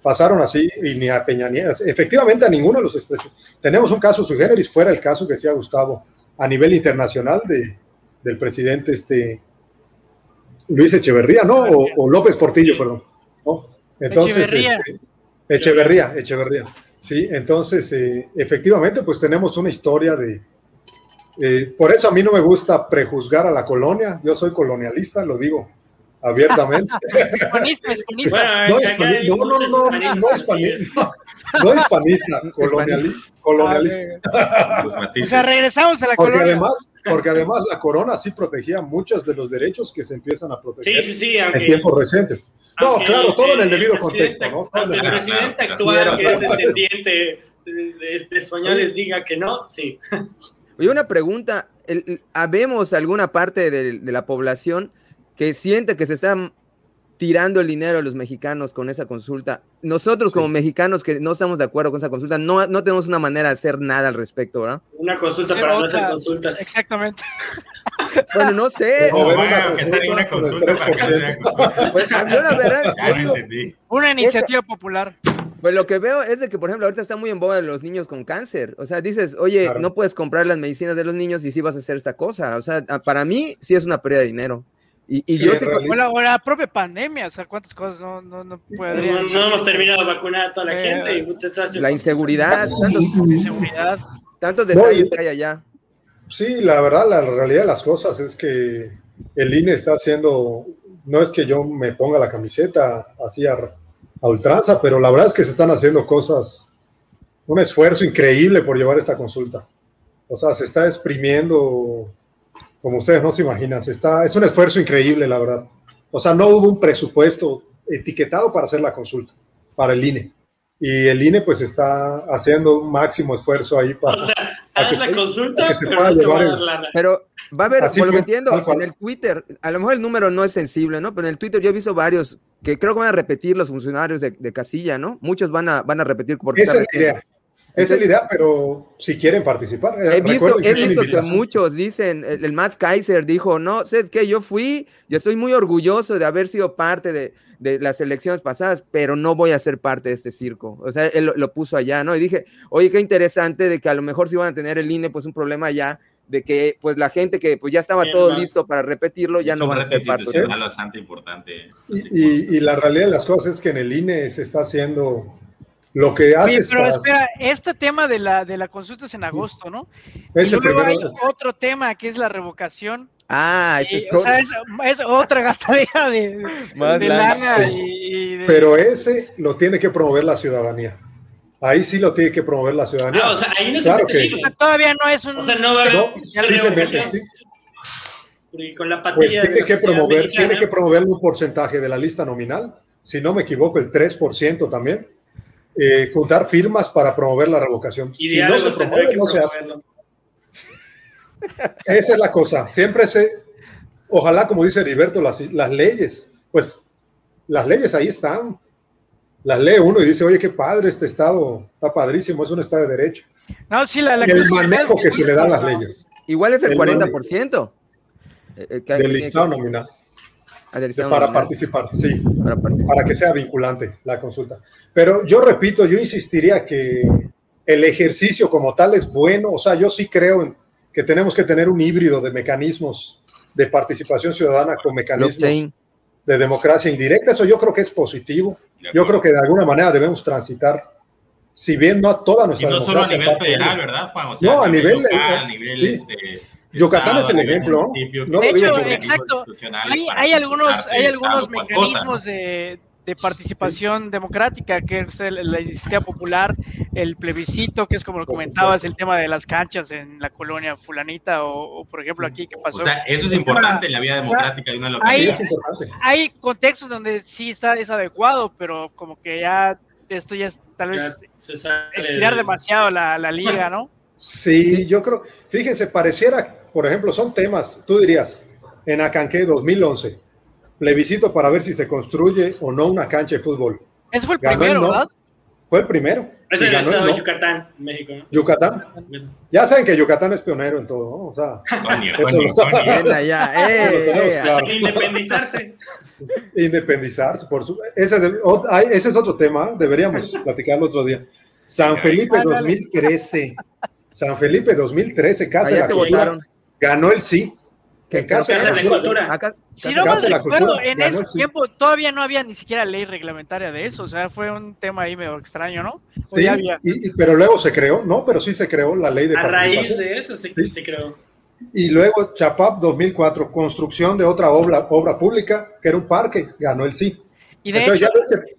Pasaron así y ni a Peña Nieves. Efectivamente, a ninguno de los expresos. Tenemos un caso su generis, fuera el caso que decía Gustavo, a nivel internacional de, del presidente este, Luis Echeverría, ¿no? O, López Portillo, perdón. Entonces, Echeverría. Este, Echeverría, Echeverría. Sí, entonces, eh, efectivamente, pues tenemos una historia de... Eh, por eso a mí no me gusta prejuzgar a la colonia, yo soy colonialista, lo digo abiertamente. No, no, no, no, no, hispanista, no, hispanista, colonialista.
O sea, regresamos a la
porque Además, porque además la corona sí protegía muchos de los derechos que se empiés a proteger
sí, sí, sí,
en tiempos recientes. No, claro, todo en el debido contexto. ¿no?
el presidente actual, que es descendiente de españoles, diga que no, sí.
Oye, una pregunta, ¿habemos alguna parte de, de la población que siente que se están tirando el dinero a los mexicanos con esa consulta. Nosotros como mexicanos que no estamos de acuerdo con esa consulta, no, no tenemos una manera de hacer nada al respecto, ¿verdad?
Una consulta para no hacer consultas.
Exactamente.
Bueno, no sé.
una consulta pues, yo la verdad, una iniciativa popular.
Pues lo que veo es de que, por ejemplo, ahorita está muy en boga de los niños con cáncer. O sea, dices, oye, no puedes comprar las medicinas de los niños y sí vas a hacer esta cosa. O sea, para mí sí es una pérdida de dinero. Y, yo sé
que la, propia pandemia, o sea, cuántas cosas no, no, no
No, hemos terminado de vacunar a toda la gente. Y
la inseguridad, tantos, inseguridad. tantos detalles que hay allá.
Sí, la verdad, la realidad de las cosas es que el INE está haciendo, no es que yo me ponga la camiseta así a, a ultranza, pero la verdad es que se están haciendo cosas, un esfuerzo increíble por llevar esta consulta. O sea, se está exprimiendo como ustedes no se imaginan. Está, es un esfuerzo increíble, la verdad. O sea, no hubo un presupuesto etiquetado para hacer la consulta, para el INE. y el INE pues está haciendo un máximo esfuerzo ahí para,
o sea, que, la consulta,
que se pueda llevar el,
pero va a haber, por lo que entiendo, en el Twitter, a lo mejor el número no es sensible, ¿no? Pero en el Twitter yo he visto varios que creo que van a repetir los funcionarios de, de Casilla, ¿no? Muchos van a, van a repetir
por Esa es la idea. Esa es la idea, pero si quieren participar.
He visto, he visto que muchos dicen, el, el Max Kaiser dijo, no, sé que yo fui, yo estoy muy orgulloso de haber sido parte de, de las elecciones pasadas, pero no voy a ser parte de este circo. O sea, él lo, puso allá, ¿no? Y dije, oye, qué interesante de que a lo mejor si van a tener el INE, pues un problema allá de que pues la gente que pues ya estaba todo listo para repetirlo ya no van a ser parte.
Es bastante importante.
Y, y, la realidad de las cosas es que en el INE se está haciendo lo que hace.
Oye, pero espera, este tema de la, de la consulta es en agosto, ¿no? Es hay otro tema que es la revocación.
Ah, ese
es, o sea, es, otra gastadera de, lana.
Pero ese lo tiene que promover la ciudadanía. Ahí sí lo tiene que promover la ciudadanía.
Ah, o sea, ahí no claro que...
o sea, todavía no es un.
O sea, no va a
no, sí se mete, sí.
con la
pues tiene que promover, tiene que promover un porcentaje de la lista nominal, si no me equivoco, el 3% también. Eh, juntar firmas para promover la revocación. si no se promueve, no se hace. Esa es la cosa. Siempre se, ojalá, como dice Heriberto, las, las leyes, pues las leyes ahí están. Las lee uno y dice, oye, qué padre este estado, está padrísimo, es un estado de derecho.
No, sí, la,
el manejo que se le da a las leyes.
Igual es el, 40%.
Eh, eh, del listado nominal. Para participar, sí, para, para que sea vinculante la consulta. Pero yo repito, yo insistiría que el ejercicio como tal es bueno, o sea, yo sí creo en, que tenemos que tener un híbrido de mecanismos de participación ciudadana con mecanismos de democracia indirecta. Eso yo creo que es positivo. Yo creo que de alguna manera debemos transitar, si bien no a toda nuestra
y no solo a nivel federal, ¿verdad, Juan?
no, a nivel, a nivel este, Yucatán es el ejemplo.
No de hecho, exacto. Hay, hay, algunos, hay algunos mecanismos de, de participación democrática, que es la iniciativa popular, el plebiscito, que es como lo comentabas, el tema de las canchas en la colonia fulanita, o, por ejemplo aquí que pasó.
O sea, eso es importante en la vida democrática de una
localidad. Hay, hay contextos donde sí está es adecuado, pero como que ya esto ya es tal vez estirar demasiado la, la liga, ¿no?
Sí, yo creo, fíjense, pareciera, por ejemplo, son temas, tú dirías, en Acanqué 2011 plebiscito para ver si se construye o no una cancha de fútbol.
Ese fue el primero, ¿verdad?
Fue el primero.
Ese es el estado de Yucatán, México.
Yucatán. Ya saben que Yucatán es pionero en todo, ¿no? O sea,
ya, eh,
eh, independizarse.
Independizarse, por su, ese, ese es otro tema, deberíamos platicarlo otro día. San Felipe 2013. San Felipe 2013, Casa de la Cultura, ganó el sí.
En casa de la cultura.
si no me recuerdo, en ese tiempo todavía no había ni siquiera ley reglamentaria de eso, o sea, fue un tema ahí medio extraño, ¿no?
Sí, y, pero luego se creó, no, pero sí se creó la ley de
A raíz de eso se, creó.
Y luego Chapap 2004, construcción de otra obra, obra pública, que era un parque, ganó el sí.
Y de hecho,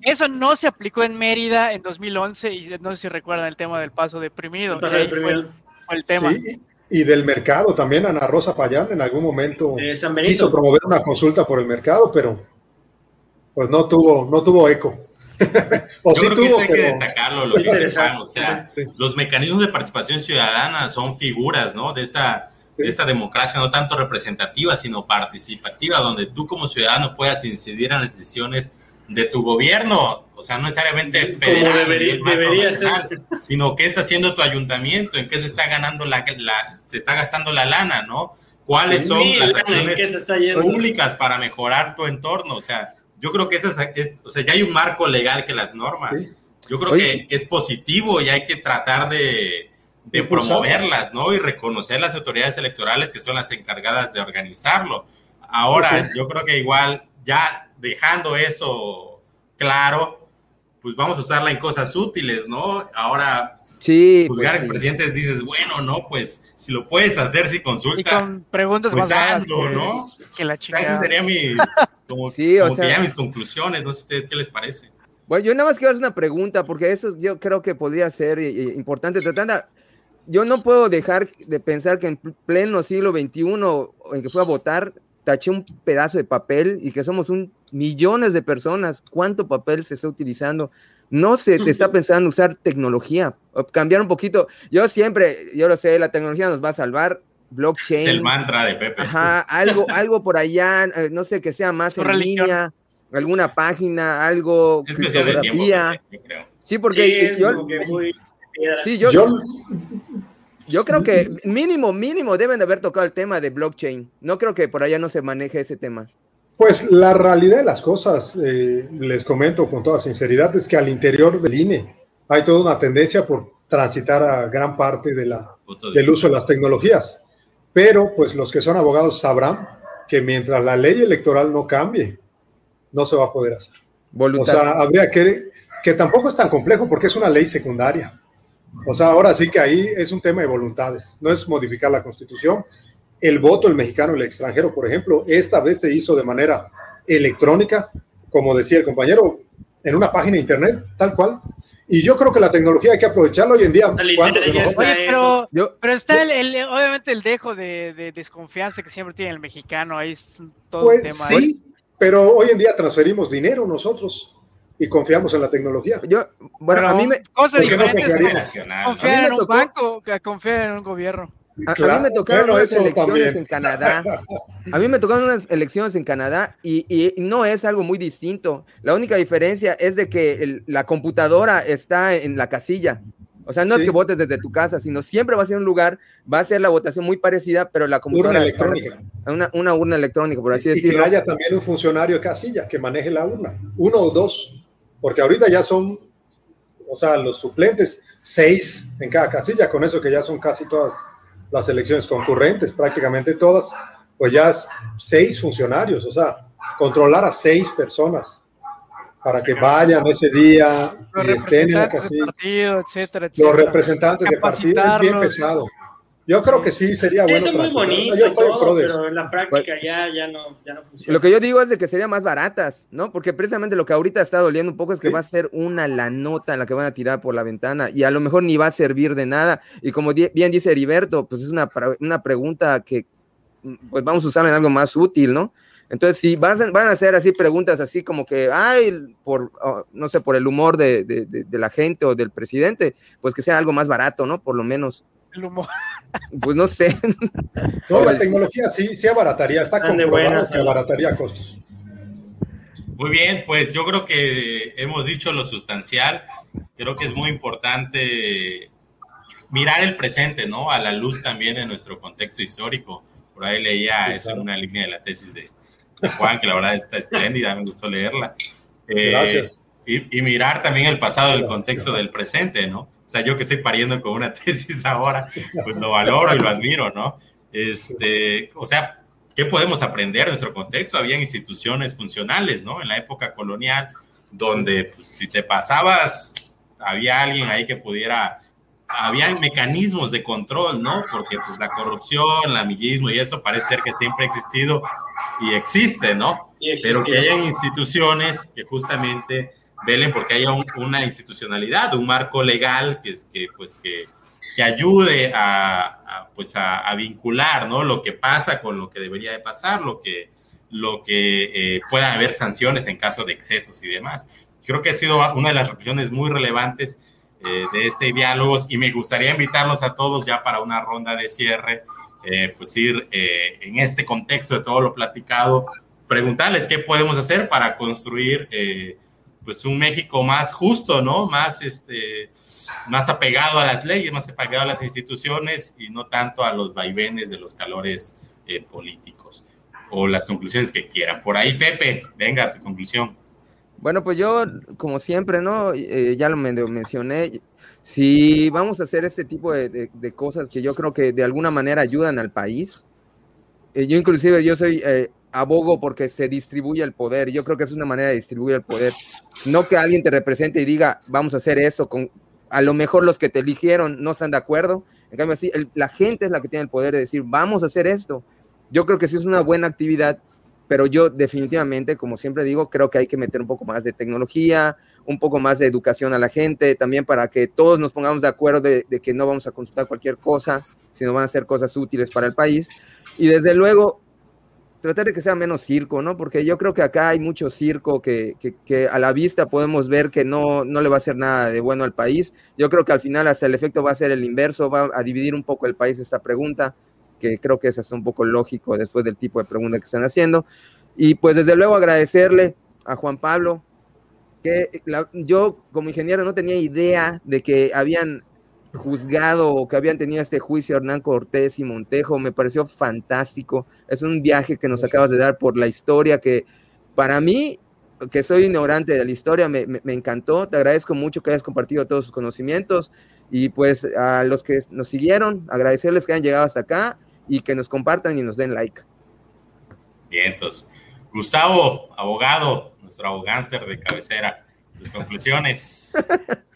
eso no se aplicó en Mérida en 2011 y no sé si recuerdan el tema del paso deprimido. El Fue, el tema. Sí,
y del mercado también. Ana Rosa Payán en algún momento quiso promover una consulta por el mercado, pero pues no tuvo, no tuvo eco.
o sí tuvo, que hay que destacarlo, lo que o sea, los mecanismos de participación ciudadana son figuras, ¿no? De esta, de esta democracia no tanto representativa, sino participativa, donde tú como ciudadano puedas incidir en las decisiones de tu gobierno, o sea, no necesariamente federal, debería, ser. sino qué está haciendo tu ayuntamiento, en qué se está ganando la, se está gastando la lana, ¿no? ¿Cuáles son las acciones públicas para mejorar tu entorno? O sea, yo creo que es, o sea, ya hay un marco legal que las normas. Yo creo que es positivo y hay que tratar de, de promoverlas, ¿no? Y reconocer las autoridades electorales que son las encargadas de organizarlo. Ahora, yo creo que igual ya dejando eso claro, pues vamos a usarla en cosas útiles, ¿no? Ahora,
sí,
juzgar pues, presidentes dices, bueno, no, pues si lo puedes hacer, si consulta,
con preguntas
pues
más
hazlo, ¿no?
Que la chica.
Esa sería mi, como, sí, o sea, ya mis conclusiones, no sé ustedes qué les parece.
Bueno, yo nada más quiero hacer una pregunta, porque eso yo creo que podría ser eh, eh, importante. Tratando, yo no puedo dejar de pensar que en pleno siglo XXI, en que fue a votar, taché un pedazo de papel y que somos un millones de personas, cuánto papel se está utilizando. No se te está pensando usar tecnología, cambiar un poquito. Yo siempre, yo lo sé, la tecnología nos va a salvar, blockchain. Es
el mantra de Pepe.
Ajá, algo, algo por allá, eh, no sé, que sea más en línea, alguna página, algo,
es creo.
Sí, porque yo, sí, yo, yo, creo que mínimo, mínimo deben de haber tocado el tema de blockchain. No creo que por allá no se maneje ese tema.
Pues la realidad de las cosas, eh, les comento con toda sinceridad, es que al interior del INE hay toda una tendencia por transitar a gran parte de la, del uso de las tecnologías. Pero pues los que son abogados sabrán que mientras la ley electoral no cambie, no se va a poder hacer. O sea, habría que, que tampoco es tan complejo porque es una ley secundaria. O sea, ahora sí que ahí es un tema de voluntades, no es modificar la constitución. El voto, el mexicano el extranjero, por ejemplo, esta vez se hizo de manera electrónica, como decía el compañero, en una página de internet, tal cual. Y yo creo que la tecnología hay que aprovecharla hoy en día.
pero, pero, está el, obviamente el dejo de, desconfianza que siempre tiene el mexicano, ahí es todo
pues, tema. Sí, pero hoy en día transferimos dinero nosotros y confiamos en la tecnología.
Yo, bueno, a mí me.
Cosa diferente no confiar en un banco que confiar en un gobierno.
A, mí me tocaron unas elecciones en Canadá. A mí me tocaron unas elecciones en Canadá y, y, no es algo muy distinto. La única diferencia es de que la computadora está en la casilla. O sea, no es que votes desde tu casa, sino siempre va a ser un lugar, va a ser la votación muy parecida, pero la computadora.
Urna electrónica.
Una, una urna electrónica, por así decirlo.
Y que haya también un funcionario de casilla que maneje la urna, uno o dos, porque ahorita ya son, o sea, los suplentes, seis en cada casilla, con eso que ya son casi todas las elecciones concurrentes, prácticamente todas, pues ya seis funcionarios, o sea, controlar a seis personas para que vayan ese día y estén en la casilla. Los representantes de partido es bien pesado. Yo creo que sí sería bueno.
Es muy bonito, yo estoy todo, pero en la práctica ya, ya, no, ya no funciona.
Lo que yo digo es de que serían más baratas, ¿no? Porque precisamente lo que ahorita está doliendo un poco es que va a ser una la nota en la que van a tirar por la ventana y a lo mejor ni va a servir de nada. Y como bien dice Heriberto, pues es una, una pregunta que pues vamos a usar en algo más útil, ¿no? Entonces, si van, van a hacer así preguntas así como que, ay, por, oh, no sé, por el humor de, de, de, la gente o del presidente, pues que sea algo más barato, ¿no? Por lo menos.
El humor.
Pues no sé.
No, la tecnología sí, sí abarataría, está comprobado que abarataría costos.
Muy bien, pues yo creo que hemos dicho lo sustancial. Creo que es muy importante mirar el presente, ¿no? A la luz también de nuestro contexto histórico. Por ahí leía eso en una línea de la tesis de, Juan, que la verdad está espléndida, me gustó leerla.
Eh, Gracias.
Y, mirar también el pasado, el contexto del presente, ¿no? O sea, yo que estoy pariendo con una tesis ahora, pues lo valoro y lo admiro, ¿no? Este, o sea, ¿qué podemos aprender de nuestro contexto? Había instituciones funcionales, ¿no? En la época colonial, donde pues, si te pasabas, había alguien ahí que pudiera había mecanismos de control, ¿no? Porque pues la corrupción, el amiguismo y eso parece ser que siempre ha existido y existe, ¿no? Pero que haya instituciones que justamente velen porque haya una institucionalidad, un marco legal que, que pues que, que ayude a, pues a, vincular, ¿no? Lo que pasa con lo que debería de pasar, lo que, lo que eh, pueda haber sanciones en caso de excesos y demás. Creo que ha sido una de las reflexiones muy relevantes eh, de este diálogo y me gustaría invitarlos a todos ya para una ronda de cierre, eh, pues ir eh, en este contexto de todo lo platicado, preguntarles qué podemos hacer para construir pues un México más justo, ¿no? Más, este, más apegado a las leyes, más apegado a las instituciones y no tanto a los vaivenes de los calores políticos o las conclusiones que quieran. Por ahí, Pepe, venga, tu conclusión.
Bueno, pues yo, como siempre, ¿no? Eh, ya lo mencioné. Si vamos a hacer este tipo de, cosas que yo creo que de alguna manera ayudan al país, eh, yo inclusive yo soy eh, abogo porque se distribuye el poder. Yo creo que es una manera de distribuir el poder. No que alguien te represente y diga, vamos a hacer eso, con, a lo mejor los que te eligieron no están de acuerdo. En cambio, así, la gente es la que tiene el poder de decir, vamos a hacer esto. Yo creo que sí es una buena actividad pero yo definitivamente, como siempre digo, creo que hay que meter un poco más de tecnología, un poco más de educación a la gente, también para que todos nos pongamos de acuerdo de, que no vamos a consultar cualquier cosa, sino van a ser cosas útiles para el país. Y desde luego, tratar de que sea menos circo, ¿no? Porque yo creo que acá hay mucho circo que, que, a la vista podemos ver que no, no le va a hacer nada de bueno al país. Yo creo que al final hasta el efecto va a ser el inverso, va a dividir un poco el país esta pregunta, que creo que es hasta un poco lógico después del tipo de pregunta que están haciendo. Y pues desde luego agradecerle a Juan Pablo, que yo como ingeniero no tenía idea de que habían juzgado o que habían tenido este juicio Hernán Cortés y Montejo, me pareció fantástico. Es un viaje que nos acabas de dar por la historia que para mí, que soy ignorante de la historia, me, me, encantó. Te agradezco mucho que hayas compartido todos sus conocimientos y pues a los que nos siguieron, agradecerles que hayan llegado hasta acá y que nos compartan y nos den like.
Bien, entonces, Gustavo, abogado, nuestro abogánster de cabecera, tus conclusiones.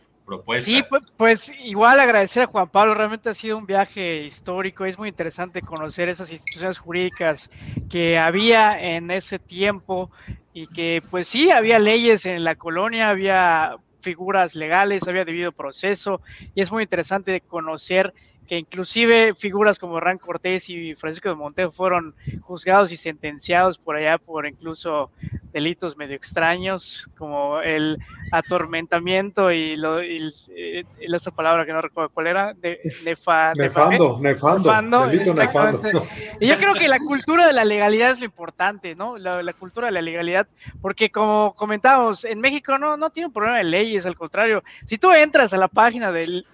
Sí, pues, pues, igual agradecer a Juan Pablo, realmente ha sido un viaje histórico, es muy interesante conocer esas instituciones jurídicas que había en ese tiempo y que pues sí, había leyes en la colonia, había figuras legales, había debido proceso y es muy interesante conocer que inclusive figuras como Hernán Cortés y Francisco de Montejo fueron juzgados y sentenciados por allá por incluso delitos medio extraños, como el atormentamiento y, lo, y, eh, esa palabra que no recuerdo cuál era, de,
nefa, nefando, nefando, delito nefando.
Y yo creo que la cultura de la legalidad es lo importante, ¿no? La, la, cultura de la legalidad, porque como comentábamos, en México no, no tiene un problema de leyes, al contrario, si tú entras a la página del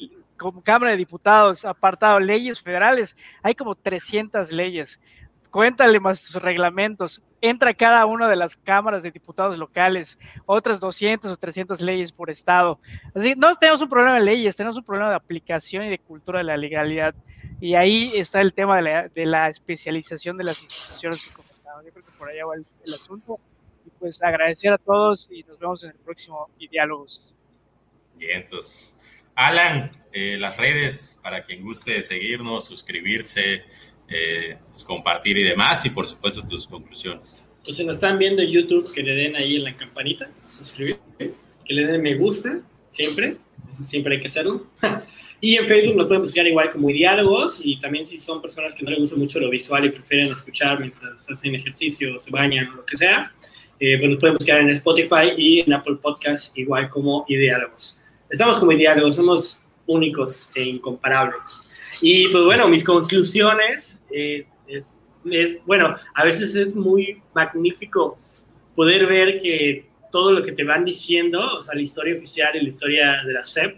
como Cámara de Diputados, apartado leyes federales, hay como 300 leyes. Cuéntale más sus reglamentos. Entra cada una de las cámaras de diputados locales, otras 200 o 300 leyes por estado. Así, no tenemos un problema de leyes, tenemos un problema de aplicación y de cultura de la legalidad. Y ahí está el tema de la, especialización de las instituciones que comentaban. Yo creo que por allá va el, el asunto. Y pues agradecer a todos y nos vemos en el próximo Diálogos.
Bien, entonces Alan, eh, las redes para quien guste seguirnos, suscribirse, eh, pues, compartir y demás, y por supuesto tus conclusiones.
Pues si nos están viendo en YouTube, que le den ahí en la campanita, suscribir, que le den me gusta, siempre, siempre hay que hacerlo. y en Facebook nos pueden buscar igual como diálogos, y también si son personas que no les gusta mucho lo visual y prefieren escuchar mientras hacen ejercicio, se bañan lo que sea, eh, pues nos pueden buscar en Spotify y en Apple Podcast igual como diálogos estamos como diálogos, somos únicos e incomparables. Y pues bueno, mis conclusiones eh, es, bueno, a veces es muy magnífico poder ver que todo lo que te van diciendo, o sea, la historia oficial y la historia de la SEP,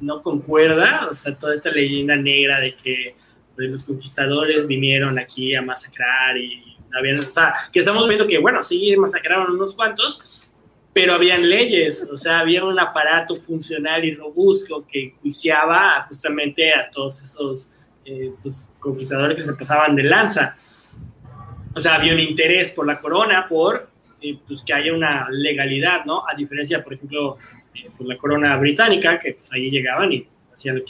no concuerda, o sea, toda esta leyenda negra de que pues, los conquistadores vinieron aquí a masacrar y habían, o sea, que estamos viendo que, bueno, sí, masacraron unos cuantos, pero habían leyes, o sea, había un aparato funcional y robusto que juiciaba justamente a todos esos eh, pues, conquistadores que se pasaban de lanza. O sea, había un interés por la corona, por eh, pues, que haya una legalidad, ¿no? A diferencia, por ejemplo, eh, pues, la corona británica, que pues, ahí llegaban y hacían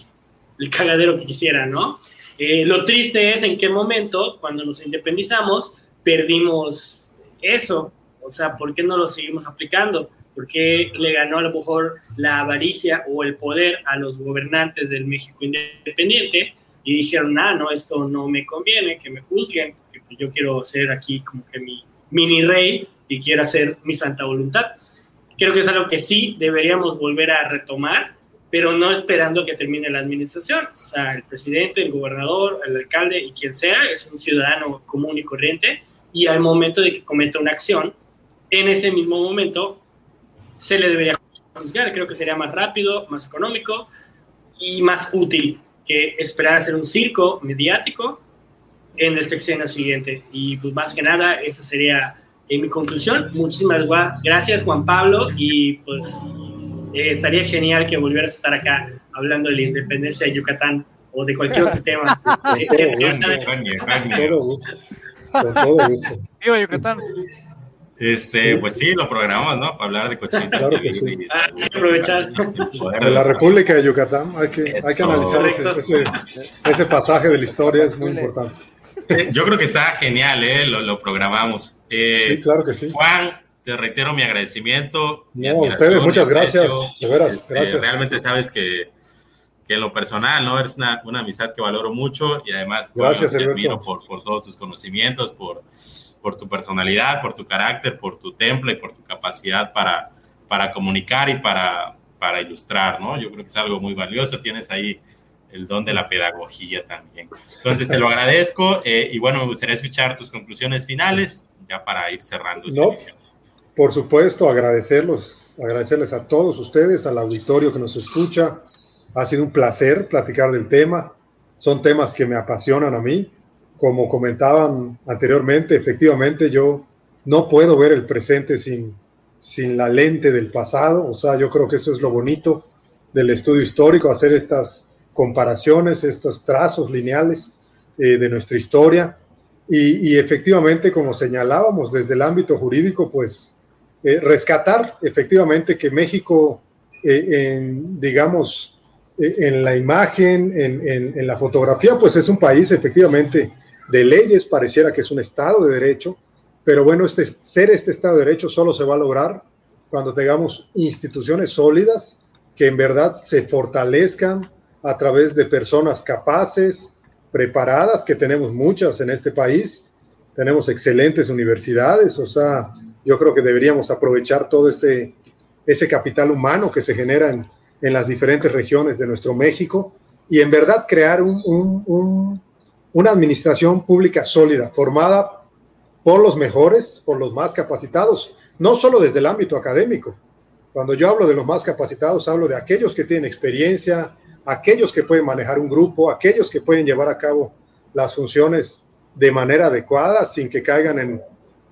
el cagadero que quisieran, ¿no? lo triste es en qué momento, cuando nos independizamos, perdimos eso, o sea, ¿por qué no lo seguimos aplicando? ¿Por qué le ganó a lo mejor la avaricia o el poder a los gobernantes del México independiente y dijeron, ah, no, esto no me conviene, que me juzguen, que pues yo quiero ser aquí como que mi mini rey y quiero hacer mi santa voluntad? Creo que es algo que sí deberíamos volver a retomar, pero no esperando que termine la administración. O sea, el presidente, el gobernador, el alcalde y quien sea es un ciudadano común y corriente y al momento de que cometa una acción, en ese mismo momento se le debería juzgar. Creo que sería más rápido, más económico y más útil que esperar a hacer un circo mediático en el sexenio siguiente. Y pues más que nada, esa sería en mi conclusión. Muchísimas gracias Juan Pablo y pues eh, estaría genial que volvieras a estar acá hablando de la independencia de Yucatán o de cualquier otro tema.
Con todo gusto. Viva Yucatán.
Este, pues sí, lo programamos, ¿no? Para hablar de cochinita.
Claro que sí. hay que aprovechar. De la República de Yucatán, hay que, hay que analizar ese, ese, pasaje de la historia, es muy importante.
Yo creo que está genial, ¿eh? Lo, lo programamos. Eh,
sí, claro que sí.
Juan, te reitero mi agradecimiento.
No, a ustedes, muchas gracias. De veras, este, gracias.
Realmente sabes que, que en lo personal, ¿no? Eres una, una amistad que valoro mucho y además,
gracias,
bueno, te admiro por, por todos tus conocimientos, por por tu personalidad, por tu carácter, por tu temple por tu capacidad para, para comunicar y para, para ilustrar, ¿no? Yo creo que es algo muy valioso. Tienes ahí el don de la pedagogía también. Entonces, te lo agradezco eh, y bueno, me gustaría escuchar tus conclusiones finales ya para ir cerrando esta
no, Por supuesto, agradecerlos, agradecerles a todos ustedes, al auditorio que nos escucha. Ha sido un placer platicar del tema. Son temas que me apasionan a mí. Como comentaban anteriormente, efectivamente yo no puedo ver el presente sin, sin la lente del pasado. O sea, yo creo que eso es lo bonito del estudio histórico, hacer estas comparaciones, estos trazos lineales eh, de nuestra historia. Y, efectivamente, como señalábamos desde el ámbito jurídico, pues eh, rescatar efectivamente que México, eh, en, digamos, en la imagen, en, en, la fotografía, pues es un país efectivamente de leyes, pareciera que es un Estado de Derecho, pero bueno, este, ser este Estado de Derecho solo se va a lograr cuando tengamos instituciones sólidas que en verdad se fortalezcan a través de personas capaces, preparadas, que tenemos muchas en este país. Tenemos excelentes universidades, o sea, yo creo que deberíamos aprovechar todo ese, ese capital humano que se genera en, en las diferentes regiones de nuestro México y en verdad crear un, un, una administración pública sólida, formada por los mejores, por los más capacitados, no solo desde el ámbito académico. Cuando yo hablo de los más capacitados, hablo de aquellos que tienen experiencia, aquellos que pueden manejar un grupo, aquellos que pueden llevar a cabo las funciones de manera adecuada sin que caigan en,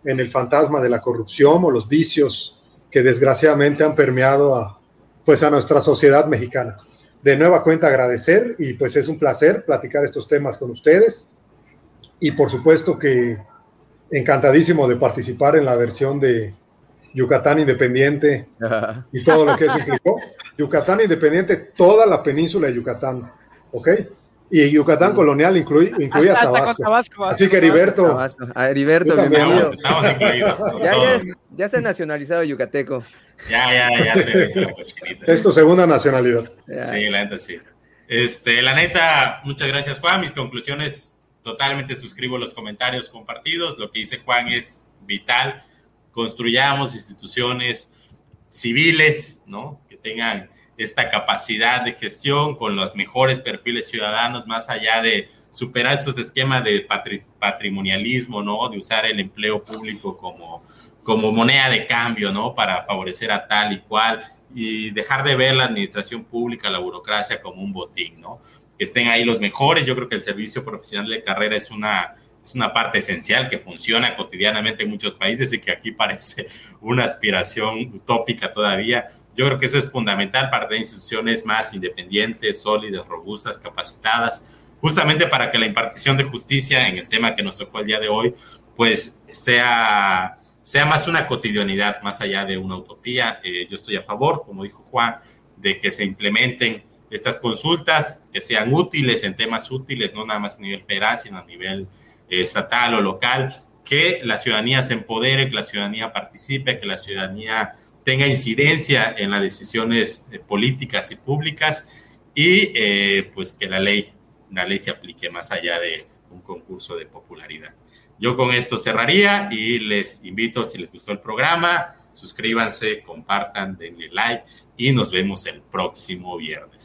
en el fantasma de la corrupción o los vicios que desgraciadamente han permeado a, pues a nuestra sociedad mexicana. De nueva cuenta agradecer y pues es un placer platicar estos temas con ustedes y por supuesto que encantadísimo de participar en la versión de Yucatán Independiente y todo lo que eso implicó. Yucatán Independiente, toda la península de Yucatán, ¿ok? Y Yucatán colonial incluye, incluye a Tabasco. Así que Heriberto.
A Heriberto, bienvenido. Estamos incluidos. Ya, ya, ya está nacionalizado yucateco.
Ya, ya, ya sé.
es tu segunda nacionalidad.
Sí, la neta sí. Este, la neta, muchas gracias, Juan. Mis conclusiones, totalmente suscribo los comentarios compartidos. Lo que dice Juan es vital. Construyamos instituciones civiles, ¿no? Que tengan esta capacidad de gestión con los mejores perfiles ciudadanos, más allá de superar estos esquemas de patrimonialismo, ¿no? De usar el empleo público como, como moneda de cambio, ¿no? Para favorecer a tal y cual y dejar de ver la administración pública, la burocracia como un botín, ¿no? Que estén ahí los mejores. Yo creo que el servicio profesional de carrera es una, es una parte esencial que funciona cotidianamente en muchos países y que aquí parece una aspiración utópica todavía yo creo que eso es fundamental para tener instituciones más independientes, sólidas, robustas, capacitadas, justamente para que la impartición de justicia en el tema que nos tocó el día de hoy, pues sea, sea más una cotidianidad, más allá de una utopía. Eh, yo estoy a favor, como dijo Juan, de que se implementen estas consultas, que sean útiles en temas útiles, no nada más a nivel federal, sino a nivel eh, estatal o local, que la ciudadanía se empodere, que la ciudadanía participe, que la ciudadanía tenga incidencia en las decisiones eh, políticas y públicas y eh, pues que la ley, la ley se aplique más allá de un concurso de popularidad. Yo con esto cerraría y les invito, si les gustó el programa, suscríbanse, compartan, denle like y nos vemos el próximo viernes.